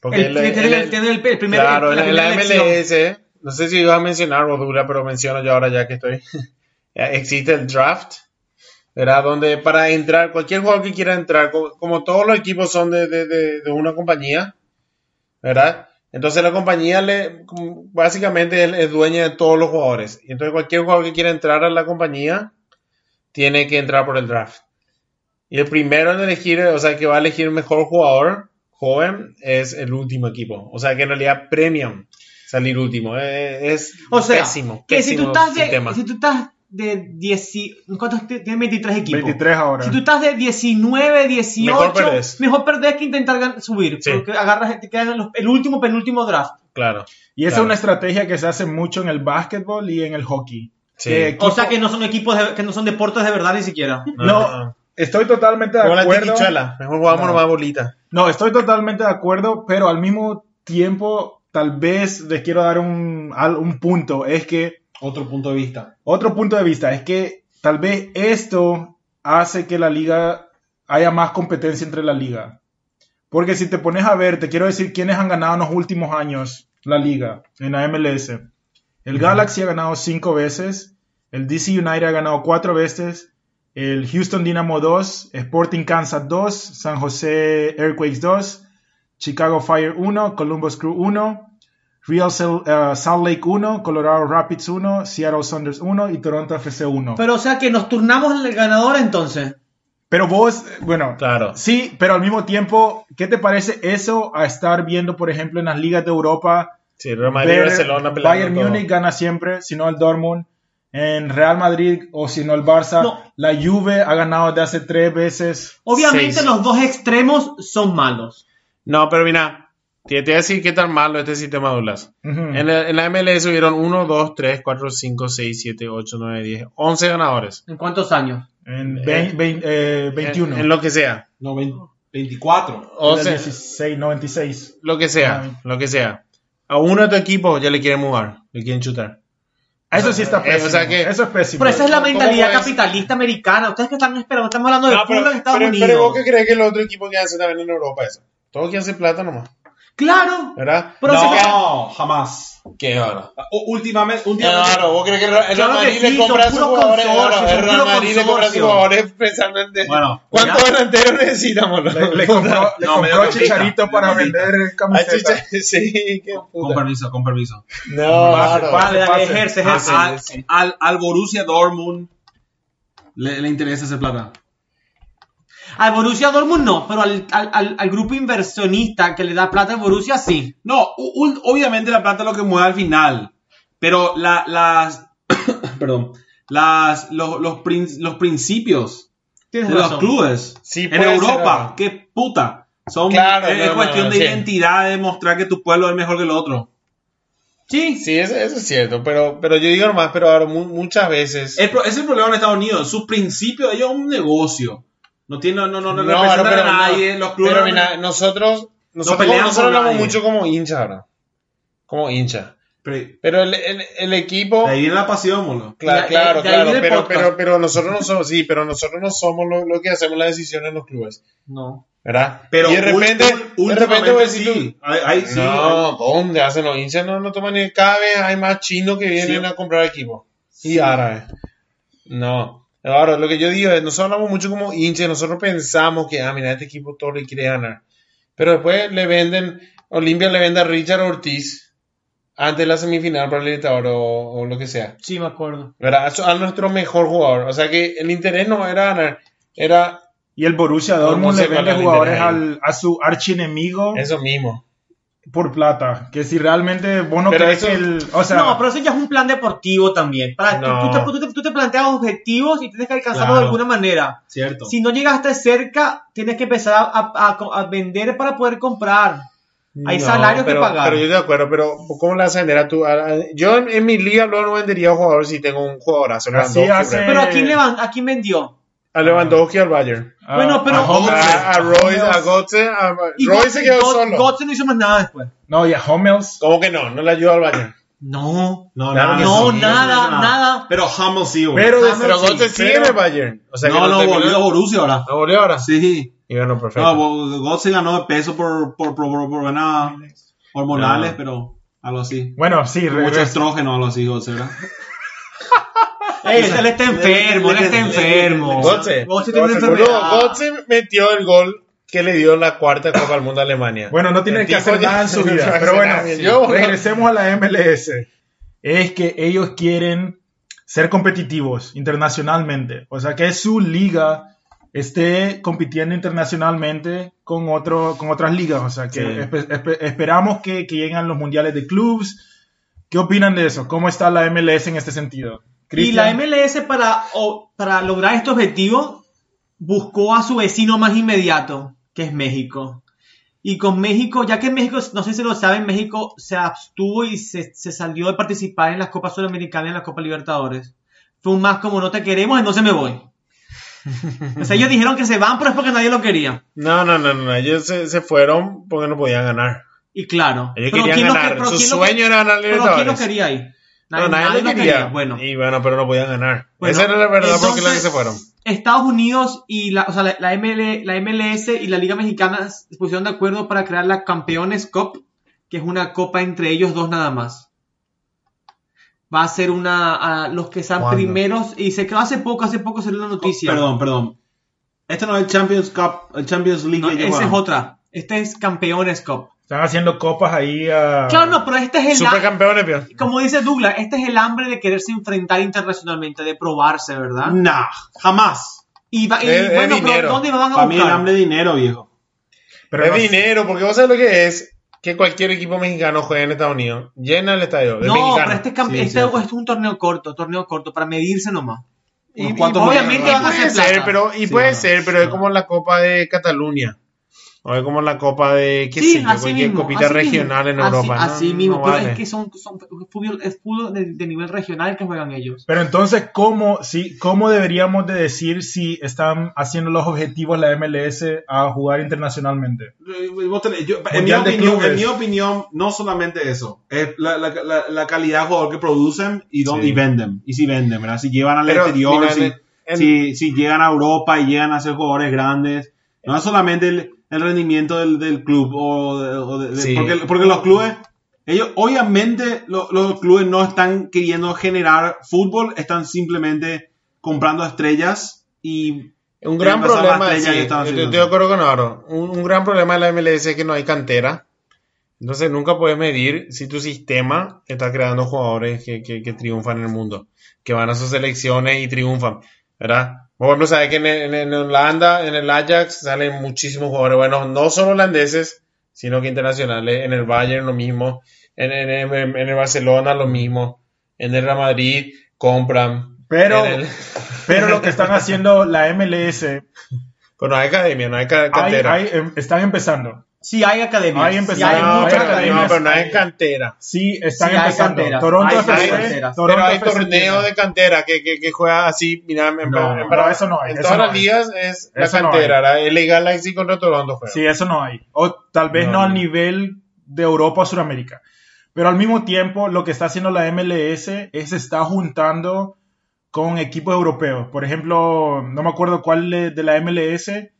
Porque El, el- el- primer, claro, la en la. MLS, no sé si iba a mencionar Rodura, pero menciono yo ahora ya que estoy. Existe el draft, ¿verdad? Donde para entrar, cualquier jugador que quiera entrar, co- como, todos los equipos son de, de- de- de una compañía, ¿verdad? Entonces la compañía le, básicamente es, es dueña de todos los jugadores. Y entonces cualquier jugador que quiera entrar a la compañía tiene que entrar por el draft. Y el primero en elegir, o sea, que va a elegir el mejor jugador joven es el último equipo. O sea, que en realidad premium salir último. Eh, Es O sea, pésimo, que si tú pésimo estás de, sistema. si tú estás de 10, y- ¿cuántos t- tienen 23 equipos? 23 ahora. Si tú estás de 19, 18, Mejor perdés. mejor perdés que intentar subir, Sí. porque agarras, te quedas en los- el último, penúltimo draft. Claro. Y esa Claro. es una estrategia que se hace mucho en el básquetbol y en el hockey. Sí. Que O sea equipo- que no son equipos, de- que no son deportes de verdad ni siquiera. No, estoy totalmente de Como la acuerdo. tiquichuela. Mejor jugamos No. bolita. No, estoy totalmente de acuerdo, pero al mismo tiempo, tal vez les quiero dar un, un punto. Es que, Otro punto de vista. otro punto de vista, es que tal vez esto hace que la liga haya más competencia entre la liga. Porque si te pones a ver, te quiero decir quiénes han ganado en los últimos años la liga en la MLS. El Galaxy ha ganado cinco veces, el DC United ha ganado cuatro veces, el Houston Dynamo 2, Sporting Kansas 2, San José Earthquakes 2, Chicago Fire 1, Columbus Crew 1, Real Sal- eh, Salt Lake 1, Colorado Rapids 1, Seattle Saunders 1 y Toronto FC 1. Pero o sea que nos turnamos en el ganador entonces. Pero vos, bueno, Claro. sí, pero al mismo tiempo, ¿qué te parece eso a estar viendo, por ejemplo, en las ligas de Europa? Sí, Real Madrid, ver Barcelona Bayern. Múnich gana siempre, si no el Dortmund. En Real Madrid o si no el Barça, No. la Juve ha ganado de hace tres veces. Obviamente Seis. los dos extremos son malos. No, pero mira, te, te voy a decir qué tan malo este sistema Douglas. Ujú. En, el- en la MLS hubieron 1, 2, 3, 4, 5, 6, 7, 8, 9, 10, 11 ganadores. ¿En cuántos años? En vein- vein- eh, 21. En, en lo que sea. No, vein- 24. En el 11, 16, 96. lo que sea, Ay. lo que sea. A uno de tu equipo ya le quieren mudar, le quieren chutar. Eso sí está Eh, o pésimo. sea que- Eso es pésimo. Pero esa es la ¿Cómo mentalidad capitalista americana. Ustedes que están esperando, estamos hablando de No, fútbol pero, en Estados pero- Unidos. pero vos qué crees que el otro equipo que hace también en Europa eso. Todo quiere hacer plata nomás, Claro. ¿verdad? Pero no, que- jamás. ¿Qué ahora? O- últimamente, últimamente- Claro, vos crees que el Real Claro que Madrid sí, le compra a sus jugadores. son el Real Madrid le compra a sus jugadores pensando en. Bueno, ¿Cuántos delanteros necesitamos? Le, le compró, le No, compró Chicharito para medio vender Ah, camisetas. sí, qué con puta. permiso, con permiso. No, Pase, claro. pase. Ejerce, ejerce. Ah, al, sí. al, al Borussia Dortmund le, le interesa hacer plata. Al Borussia Dortmund no, pero al, al- al- al grupo inversionista que le da plata al Borussia sí. No, u- u- obviamente la plata es lo que mueve al final. Pero la, las, perdón, las, los, los, prin- los principios Tienes de los clubes Sí, en ser, Europa. qué puta. Son, Claro, es, no, es no, cuestión no, de sí. identidad, de demostrar que tu pueblo es mejor que el otro. Sí, Sí, eso, eso es cierto, pero, pero yo digo nomás, pero ahora mu- muchas veces... El pro- ese es el problema en Estados Unidos. Su principio de ellos es un negocio. No tiene, no, no, no, No, representan pero a nadie. no. los clubes. Pero mira, nosotros, nosotros, pelean nosotros hablamos nadie. mucho como hincha ahora. Como hincha. Pero- Pero el, el, el equipo... de ahí viene la pasión, boludo. Claro, claro, claro, pero, pero, pero nosotros no somos, sí, pero nosotros no somos lo, lo que hacemos las decisiones en los clubes, no. ¿verdad? Pero y de repente, de repente voy a decir sí. Sí. no, ¿dónde hacen los hinchas? No, no toman ni cada vez hay más chinos que vienen Sí. a comprar equipo. Y árabes. No. Ahora, lo que yo digo es, nosotros hablamos mucho como hinchas, nosotros pensamos que, ah, mira, este equipo todo le quiere ganar. Pero después le venden, Olimpia le vende a Richard Ortiz antes de la semifinal para el Libertadores o, o lo que sea. Sí, me acuerdo. ¿verdad? A nuestro mejor jugador. O sea que el interés no era ganar, era Y el Borussia Dortmund no le vende jugadores al- a su archienemigo eso mismo. Por plata. Que si realmente vos no Pero crees eso- que el. O sea, no, pero eso ya es un plan deportivo también. Para, tú- No. tú, te, tú te- tú te planteas objetivos y tienes que alcanzarlos Claro. de alguna manera. Cierto. Si no llegaste cerca, tienes que empezar a, a- vender para poder comprar. Hay No, salarios que pagar. Pero yo de acuerdo, pero ¿cómo le vas a vender a tu... a- a- yo en, en mi liga luego no vendería a un jugador si tengo un jugadorazo. Así hace- Pero. ¿a quién, le van- ¿a quién vendió? A Lewandowski al Bayern. a- bueno, pero- a Hummels- A, a Royce, a Götze, a... Y Royce se quedó Götze- solo. Götze no hizo más nada después. No, y a Hummels. ¿Cómo que no? No le ayudó al Bayern. No. No, No, sí, nada, nada. Pero Hummel sí, boludo. Pero, Ah, Pero sí, Götze sigue pero- en el Bayern. O sea que no, no, volvió a Borussia ahora. ¿No volvió ahora? Sí. Y bueno, No, perfecto. Bo- Götze ganó de peso por, por, por, por, por ganas hormonales, No. pero algo así. Bueno, sí, Mucho estrógeno, algo así, Götze, ¿verdad? Ey, él está enfermo, él está enfermo. Götze. Götze tiene una enfermedad. Götze metió el gol que le dio la cuarta Copa del Mundo a Alemania. Bueno, no tiene que hacer nada en su vida. Pero bueno. Yo- regresemos a la MLS. Es que ellos quieren ser competitivos internacionalmente. O sea, que su liga esté compitiendo internacionalmente con, otro, con otras ligas. O sea, que Sí. espe- espe- esperamos que, que lleguen los mundiales de clubs. ¿Qué opinan de eso? ¿Cómo está la MLS en este sentido? Y la. MLS para, o- para lograr este objetivo buscó a su vecino más inmediato, que es México. Y con México, ya que México, no sé si lo saben, México se abstuvo y se, se salió de participar en las Copas Sudamericanas y en la Copa Libertadores. Fue un más como no te queremos, entonces me voy. O sea, ellos dijeron que se van, pero es porque nadie lo quería. No, no, no, no. Ellos se, se fueron porque no podían ganar. Y claro. Ellos pero querían ¿quién lo ganar. que- pero Su sueño que- era ganar Pero ¿quién lo Libertadores. quería ahí? No, nadie, lo quería. Bueno, Y bueno, pero no podían ganar. Bueno, Esa era la verdad porque entonces- los que se fueron. Estados Unidos y la, o sea, la, la ML la MLS y la Liga Mexicana se pusieron de acuerdo para crear la Campeones Cup, que es una copa entre ellos dos nada más. Va a ser una a los que sean ¿Cuándo? primeros y se creó hace poco, hace poco salió la noticia. Perdón, perdón. Este no es el Champions Cup, el Champions League No, esa es otra. Este es Campeones Cup. Están haciendo copas ahí a... Claro, no, pero este es el Supercampeones, pio. como dice Douglas, este es el hambre de quererse enfrentar internacionalmente, de probarse, ¿verdad? Nah, jamás. Y, va- y Es- es bueno, pero. ¿dónde van a Para mí el buscar? hambre de dinero, viejo. Pero es no- dinero, porque vos sabés lo que es que cualquier equipo mexicano juegue en Estados Unidos. Llena el estadio. No, pero este, Sí, este es un torneo corto, torneo corto, para medirse nomás. Y, obviamente van a hacer ser, plata. pero, y Sí, puede ser, pero es como la Copa de Cataluña. O es como la Copa de, qué Sí, sé yo, así cualquier mismo. copita así regional mismo. en Así- Europa. Así, No, mismo, no pero vale. es que son, son fútbol, es fútbol de, de nivel regional que juegan ellos. Pero entonces, ¿cómo, sí, ¿cómo deberíamos de decir si están haciendo los objetivos la MLS a jugar internacionalmente? Eh, yo- en, mi opinión, en mi opinión, no solamente eso, es la, la, la, la calidad de jugador que producen y dónde Sí. y venden. Y si venden, ¿verdad? Si llevan al Pero, exterior, mira, si, en- en- si, si llegan a Europa y llegan a ser jugadores grandes. No es solamente el, el rendimiento del, del club, o de- o de- de- Sí. porque, porque los clubes, ellos obviamente lo- los clubes no están queriendo generar fútbol, están simplemente comprando estrellas y Un gran problema, sí, yo estoy de acuerdo con un gran problema de la MLS es que no hay cantera. Entonces nunca puedes medir si tu sistema está creando jugadores que, que- que triunfan en el mundo, que van a sus selecciones y triunfan, ¿verdad? Por ejemplo, sabes que en, en- en Holanda, en el Ajax, salen muchísimos jugadores buenos, no solo holandeses, sino que internacionales. En el Bayern lo mismo, en, en- el Barcelona lo mismo, en el Real Madrid. compran. Pero, el- pero lo que están haciendo la MLS, Pero no hay academia, no hay ca- hay- cantera. hay- em, están empezando. Sí hay academias. Hay sí hay no, muchas pero, academias. no, pero no hay cantera. Sí, están Sí, empezando. Toronto Hay- FC, hay. Toronto pero hay FC torneos tiene. de cantera que, que, que juega así, mira, en, No, en- eso no hay, en eso todas no las ligas es la Eso no cantera, la- el Liga Galaxy contra Toronto juega. Sí, eso no hay. O tal vez no, al nivel de Europa o Sudamérica. Pero al mismo tiempo, lo que está haciendo la MLS es está juntando con equipos europeos. Por ejemplo, no me acuerdo cuál de la MLS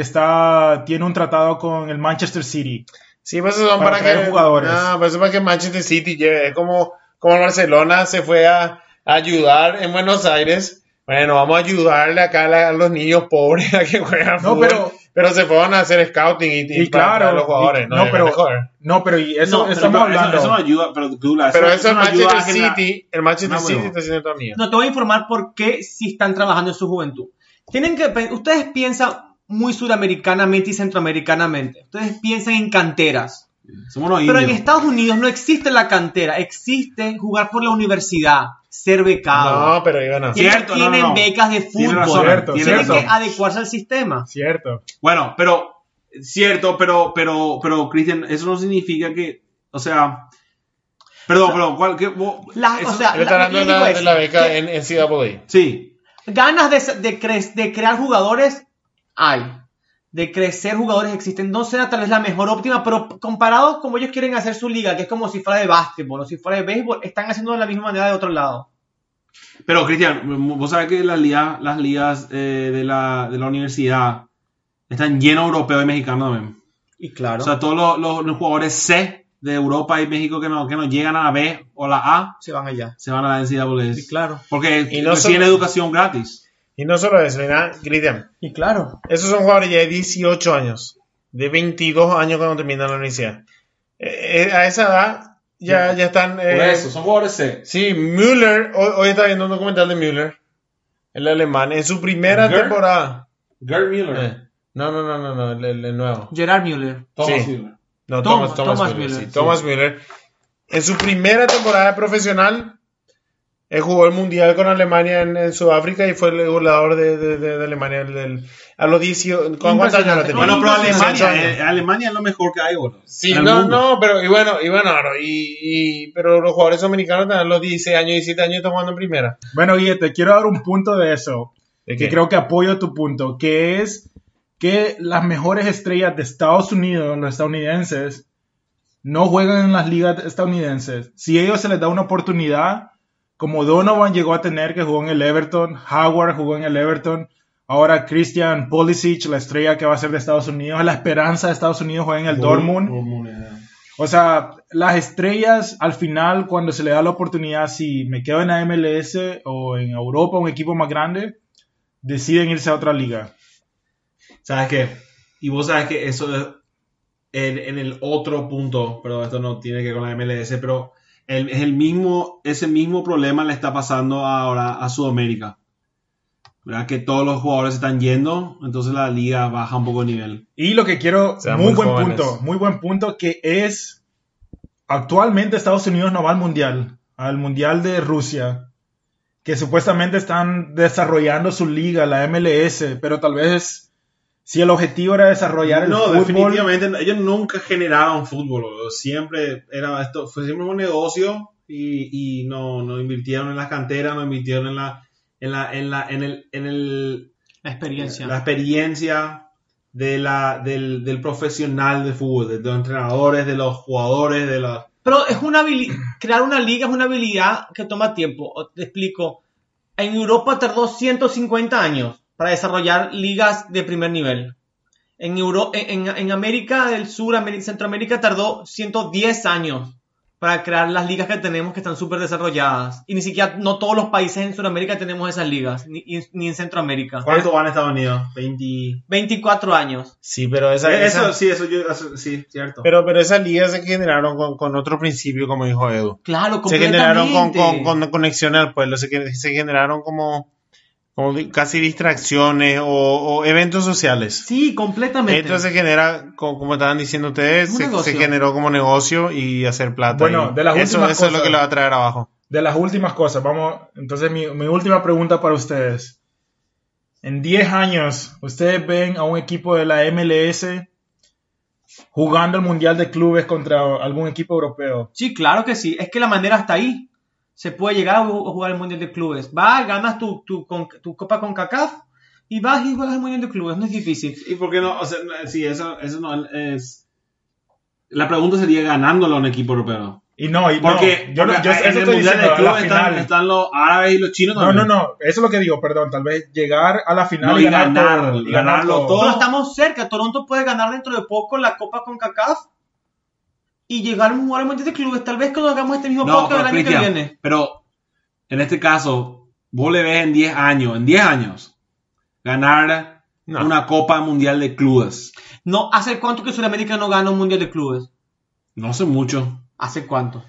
está, tiene un tratado con el Manchester City. Sí, pues eso son Para para, que jugadores. No, pues eso para que Manchester City lleve, es como como el Barcelona se fue a, a ayudar en Buenos Aires. Bueno, vamos a ayudarle acá a, la- a los niños pobres a que juegan No, fútbol. pero- pero se fueron a hacer scouting y, y Y para claro, traer los jugadores, y- no, no, pero, no, pero y eso No, pero- estamos Pero eso, hablando. eso no ayuda, pero Douglas, Pero eso, el no ayuda Manchester City, el Manchester No, City bueno. está haciendo mierda. No, te voy a informar por qué si están trabajando en su juventud. Tienen que, ustedes piensan muy sudamericanamente y centroamericanamente. Ustedes piensan en canteras. Somos Pero en. Estados Unidos no existe la cantera, existe jugar por la universidad, ser becado. No, pero iban a. Tienen, Cierto, no, no, tienen no. becas de Tiene fútbol. razón, Cierto, Tienen cierto. que adecuarse al sistema. Cierto. Bueno, pero cierto, pero pero pero Cristian, eso no significa que, o sea, perdón, perdón, ¿cuál qué, vos- La- eso- o sea, Él está la- hablando de la, beca que en, en CAA. sí, ganas de, de, cre- de crear jugadores hay. De crecer jugadores existen. No será tal vez la mejor óptima, pero comparado como ellos quieren hacer su liga, que es como si fuera de básquetbol o si fuera de béisbol, están haciendo de la misma manera de otro lado. pero Cristian, vos sabés que las ligas las ligas eh, de la de la universidad están llenos de europeos y mexicanos también. Y claro. O sea, todos los, los- los jugadores C de Europa y México que no que no llegan a la B o la A se van allá. se van a la NCAA. Y claro. Porque Y no reciben solo- educación gratis. Y no solo eso, mira, Cristian. Y claro. Esos son jugadores ya de 18 años, de 22 años cuando terminan la universidad. Eh, eh, a esa edad ya, ya están... eh, son jugadores C. Sí, Müller, hoy, hoy estaba viendo un documental de Müller, el alemán, en su primera Gerd? temporada. Gerd Müller. Eh, no, no, no, no, no, el, el- el nuevo. Gerard Müller. Thomas Sí. Müller. No, Thomas- Thomas, Thomas, Thomas Müller. Müller, sí, sí. Thomas Müller. En su primera temporada profesional, él jugó el mundial con Alemania en, en Sudáfrica y fue el goleador de, de- de- de Alemania. el- el- a los 18. ¿Cuántos años tenía? Bueno, pero. Alemania, eh, Alemania es lo mejor que hay, boludo. Sí, En el no, mundo. no, pero y bueno, y bueno, no, y, y- pero los jugadores americanos también a los 16 años, 17 años están jugando en primera. Bueno, Guille, te quiero dar un punto de eso. ¿De que qué? creo que apoyo tu punto, que es que las mejores estrellas de Estados Unidos, los estadounidenses, no juegan en las ligas estadounidenses. Si a ellos se les da una oportunidad, como Donovan llegó a tener, que jugó en el Everton, Howard jugó en el Everton, ahora Christian Pulisic, la estrella que va a ser de Estados Unidos, la esperanza de Estados Unidos juega en el Dortmund. O sea, las estrellas al final, cuando se le da la oportunidad, si me quedo en la MLS o en Europa, un equipo más grande, deciden irse a otra liga. ¿Sabes qué? Y vos sabes que eso es en, en el otro punto, pero esto no tiene que ver con la MLS, pero el, es el mismo, ese mismo problema le está pasando ahora a Sudamérica. ¿Verdad? Que todos los jugadores están yendo, entonces la liga baja un poco el nivel. Y lo que quiero, Sean muy, muy buen jóvenes. punto, muy buen punto, que es, actualmente Estados Unidos no va al Mundial, al Mundial de Rusia, que supuestamente están desarrollando su liga, la MLS, pero tal vez si el objetivo era desarrollar el No, fútbol, definitivamente no. ellos nunca generaron fútbol, siempre era esto, fue siempre un negocio y, y no, no invirtieron en las canteras, no invirtieron en la, en la, en la, en el, en el, La experiencia. la experiencia de la, del, del profesional de fútbol, de los entrenadores, de los jugadores, de los... Pero es una crear una liga es una habilidad que toma tiempo. Te explico. En Europa tardó 150 años para desarrollar ligas de primer nivel. En, Euro- en, en- América del Sur, Centroamérica tardó 110 años para crear las ligas que tenemos que están súper desarrolladas. Y ni siquiera, no todos los países en Sudamérica tenemos esas ligas, ni, ni en Centroamérica. ¿Cuánto van a Estados Unidos? 20... 24 años. Sí, pero esa, Eh, esa- Eso, sí, eso yo, eso- sí, cierto. pero, pero esas ligas se generaron con, con otro principio, como dijo Edu. Claro, Se generaron con, con, con conexiones al pueblo, se, se generaron como, como di- casi distracciones o, o eventos sociales. Sí, completamente. Entonces se genera, co- como estaban diciendo ustedes, se, generó como negocio y hacer plata. Bueno, de las eso últimas eso es lo que lo va a traer abajo. de las últimas cosas, vamos, entonces mi, mi última pregunta para ustedes. En 10 años, ¿ustedes ven a un equipo de la MLS jugando el Mundial de Clubes contra algún equipo europeo? Sí, claro que sí. Es que la manera está ahí. Se puede llegar a ju- a jugar el Mundial de Clubes. Vas, ganas tu, tu, con- tu copa con CACAF y vas y juegas el Mundial de Clubes. No es difícil. ¿Y por qué no? O sea, no, sí, eso, eso no es. La pregunta sería ganándolo a un equipo europeo. Y no, y Porque, no, yo, no- porque yo en eso el estoy Mundial diciendo, de a la Clubes están, final. están los árabes y los chinos No, también. no, no, eso es lo que digo, perdón, tal vez llegar a la final No, y y ganar ganar, todo, y ganarlo ganar todo. Pero estamos cerca. Toronto puede ganar dentro de poco la copa con CACAF y llegar a jugar al Mundial de Clubes. Tal vez cuando hagamos este mismo No, podcast pero, el año que viene. pero en este caso, vos le ves en 10 años, en 10 años, ganar No. una Copa Mundial de Clubes. No, ¿hace cuánto que Sudamérica no gana un Mundial de Clubes? No sé mucho. ¿Hace cuánto?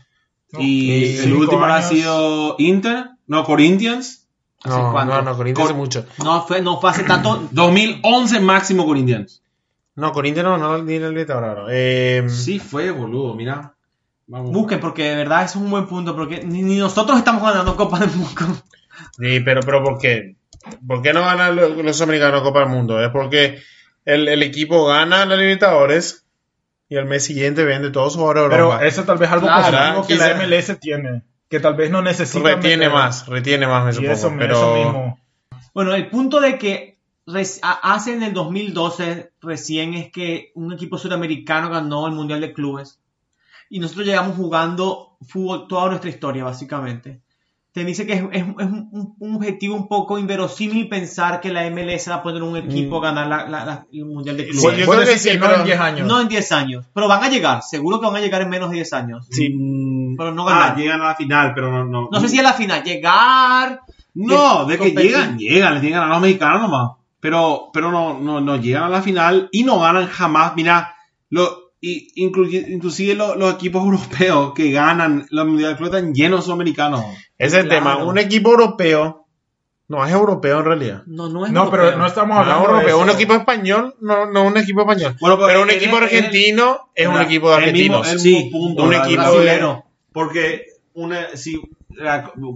No, y el último ha años. sido Inter, no, Corinthians. ¿Hace No, cuánto? no, no, Corinthians Cor- hace mucho. No fue, no fue hace tanto. 2011 máximo Corinthians. No, Corinthians no, no, ni el Libertadores ahora. Eh, Sí fue, boludo, mira. Vamos. Busquen, porque de verdad es un buen punto. Porque ni, ni nosotros estamos ganando Copa del Mundo. Sí, pero, pero ¿por qué? ¿Por qué no ganan los, los americanos Copa del Mundo? Es porque el, el equipo gana la Libertadores y al mes siguiente vende todos sus jugadores de Pero Europa. eso tal vez es algo Claro, positivo que la MLS tiene, que tal vez no necesita retiene meter- más, retiene más, me Y supongo. eso, pero eso mismo. Bueno, el punto de que hace en el 2012 recién es que un equipo sudamericano ganó el Mundial de Clubes. Y nosotros llegamos jugando fútbol toda nuestra historia, básicamente. Te dice que es, es- es un, un objetivo un poco inverosímil pensar que la MLS va a poner un equipo a ganar la- la- la- el Mundial de Clubes. Sí, yo Vos creo que decís sí, no en 10 años. No en 10 años, pero van a llegar, seguro que van a llegar en menos de 10 años. Sí. Pero no ah, ganar. llegan a la final, pero no. No, No sé si a la final, llegar. No, de que competir. llegan, llegan, le tienen que ganar a los mexicanos nomás. Pero, pero no, no, no llegan a la final y no ganan jamás. Mira, lo, y, incluye- inclusive lo- los equipos europeos que ganan la Mundial de Clubes están llenos de sudamericanos. ese es el Claro. tema. Un equipo europeo no es europeo en realidad. No, no es No, pero europeo. no estamos No es hablando de europeo. Un equipo español, no, no un equipo español. Bueno, pero pero un el- equipo el- argentino es un equipo de el mismo- argentinos. el Sí, mismo punto, un equipo brasilero. Porque una, si,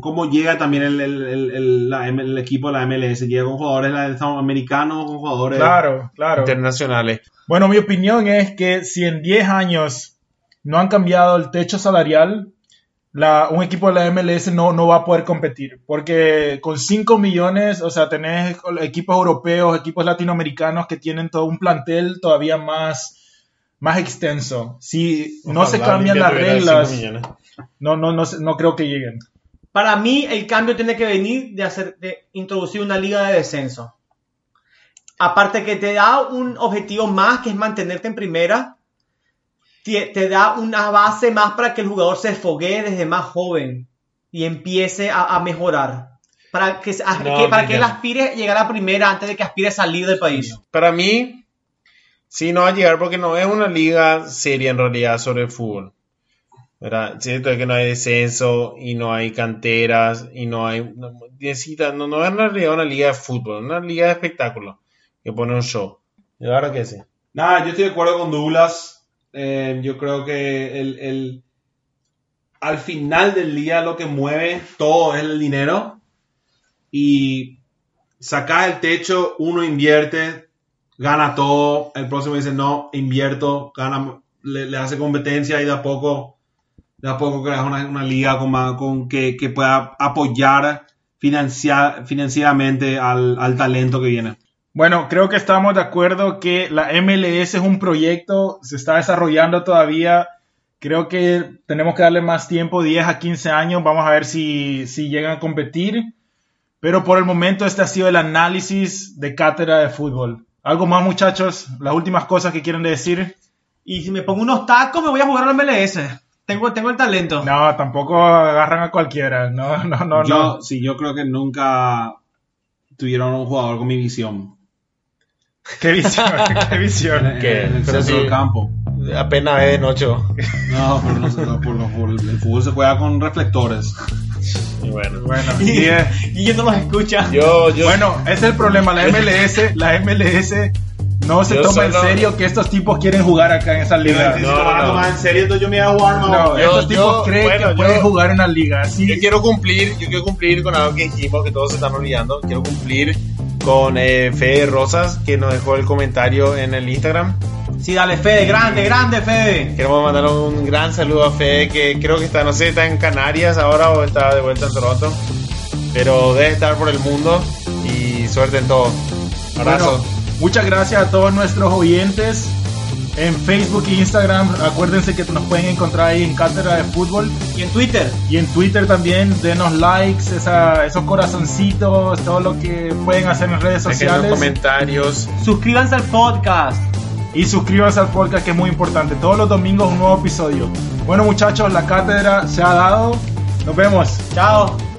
cómo llega también el, el, el, el- la M- el equipo de la MLS, llega con jugadores americanos, con jugadores... Claro, claro. internacionales. Bueno, mi opinión es que si en 10 años no han cambiado el techo salarial, la, un equipo de la MLS no, no va a poder competir. Porque con 5 millones, o sea, tenés equipos europeos, equipos latinoamericanos que tienen todo un plantel todavía más, más extenso. Si no se cambian las reglas, no, no, no, no creo que lleguen. Para mí, el cambio tiene que venir de, hacer, de introducir una liga de descenso. Aparte que te da un objetivo más, que es mantenerte en primera, te, te da una base más para que el jugador se foguee desde más joven y empiece a, a mejorar. Para que, se- a- No, que- para que él aspire a llegar a primera antes de que aspire a salir del país. Para mí, sí, no va a llegar porque no es una liga seria en realidad sobre el fútbol. ¿Verdad? Cierto que no hay descenso y no hay canteras y no hay. No, necesita, no, no es realidad una liga de fútbol, una liga de espectáculo que pone un show. ¿Y ahora qué sí? Nada, yo estoy de acuerdo con Douglas. Eh, yo creo que el, el- al final del día lo que mueve todo es el dinero. Y sacar el techo, uno invierte, gana todo. El próximo dice, no, invierto, gana, le, le hace competencia y de a poco, de a poco creas una, una liga con, con que, que pueda apoyar financiar, financieramente al, al talento que viene. Bueno, creo que estamos de acuerdo que la MLS es un proyecto, se está desarrollando todavía. Creo que tenemos que darle más tiempo, 10 a 15 años. Vamos a ver si, si llegan a competir. Pero por el momento este ha sido el análisis de cátedra de fútbol. ¿Algo más muchachos? Las últimas cosas que quieren decir. Y si me pongo unos tacos, me voy a jugar a la MLS. Tengo, tengo el talento. No, tampoco agarran a cualquiera. No, no, no, yo, no. sí, yo creo que nunca tuvieron un jugador con mi visión Qué visión, qué visión. en- ¿Qué? en el centro sí. del campo. Apenas es de noche. No, pero no no, por- por- el fútbol se juega con reflectores. Y bueno. Bueno, y, eh, Y yo no los escucha. Yo, yo, bueno, ese es el problema. La MLS, la MLS no se Yo toma en serio que estos tipos quieren jugar acá en esa liga. No, no. tomar en serio, entonces yo me voy a jugar. No, Yo- estos tipos yo- creen bueno, que yo- pueden jugar en la liga. Así, Yo quiero cumplir, yo quiero cumplir con algo que dijimos que todos se están olvidando. Quiero cumplir con eh, Fede Rosas, que nos dejó el comentario en el Instagram. Sí, dale, Fede, grande, grande, Fede. Queremos mandar un gran saludo a Fede, que creo que está, no sé, está en Canarias ahora o está de vuelta en Toronto. Pero debe estar por el mundo y suerte en todo. Abrazo. Bueno, muchas gracias a todos nuestros oyentes en Facebook e Instagram. Acuérdense que nos pueden encontrar ahí en Cátedra de Fútbol Y en Twitter. y en Twitter también. Denos likes, esa- esos corazoncitos, todo lo que pueden hacer en redes Dejen sociales. comentarios. Suscríbanse al podcast. Y suscríbanse al podcast que es muy importante. Todos los domingos un nuevo episodio. Bueno muchachos, la cátedra se ha dado. Nos vemos. Chao.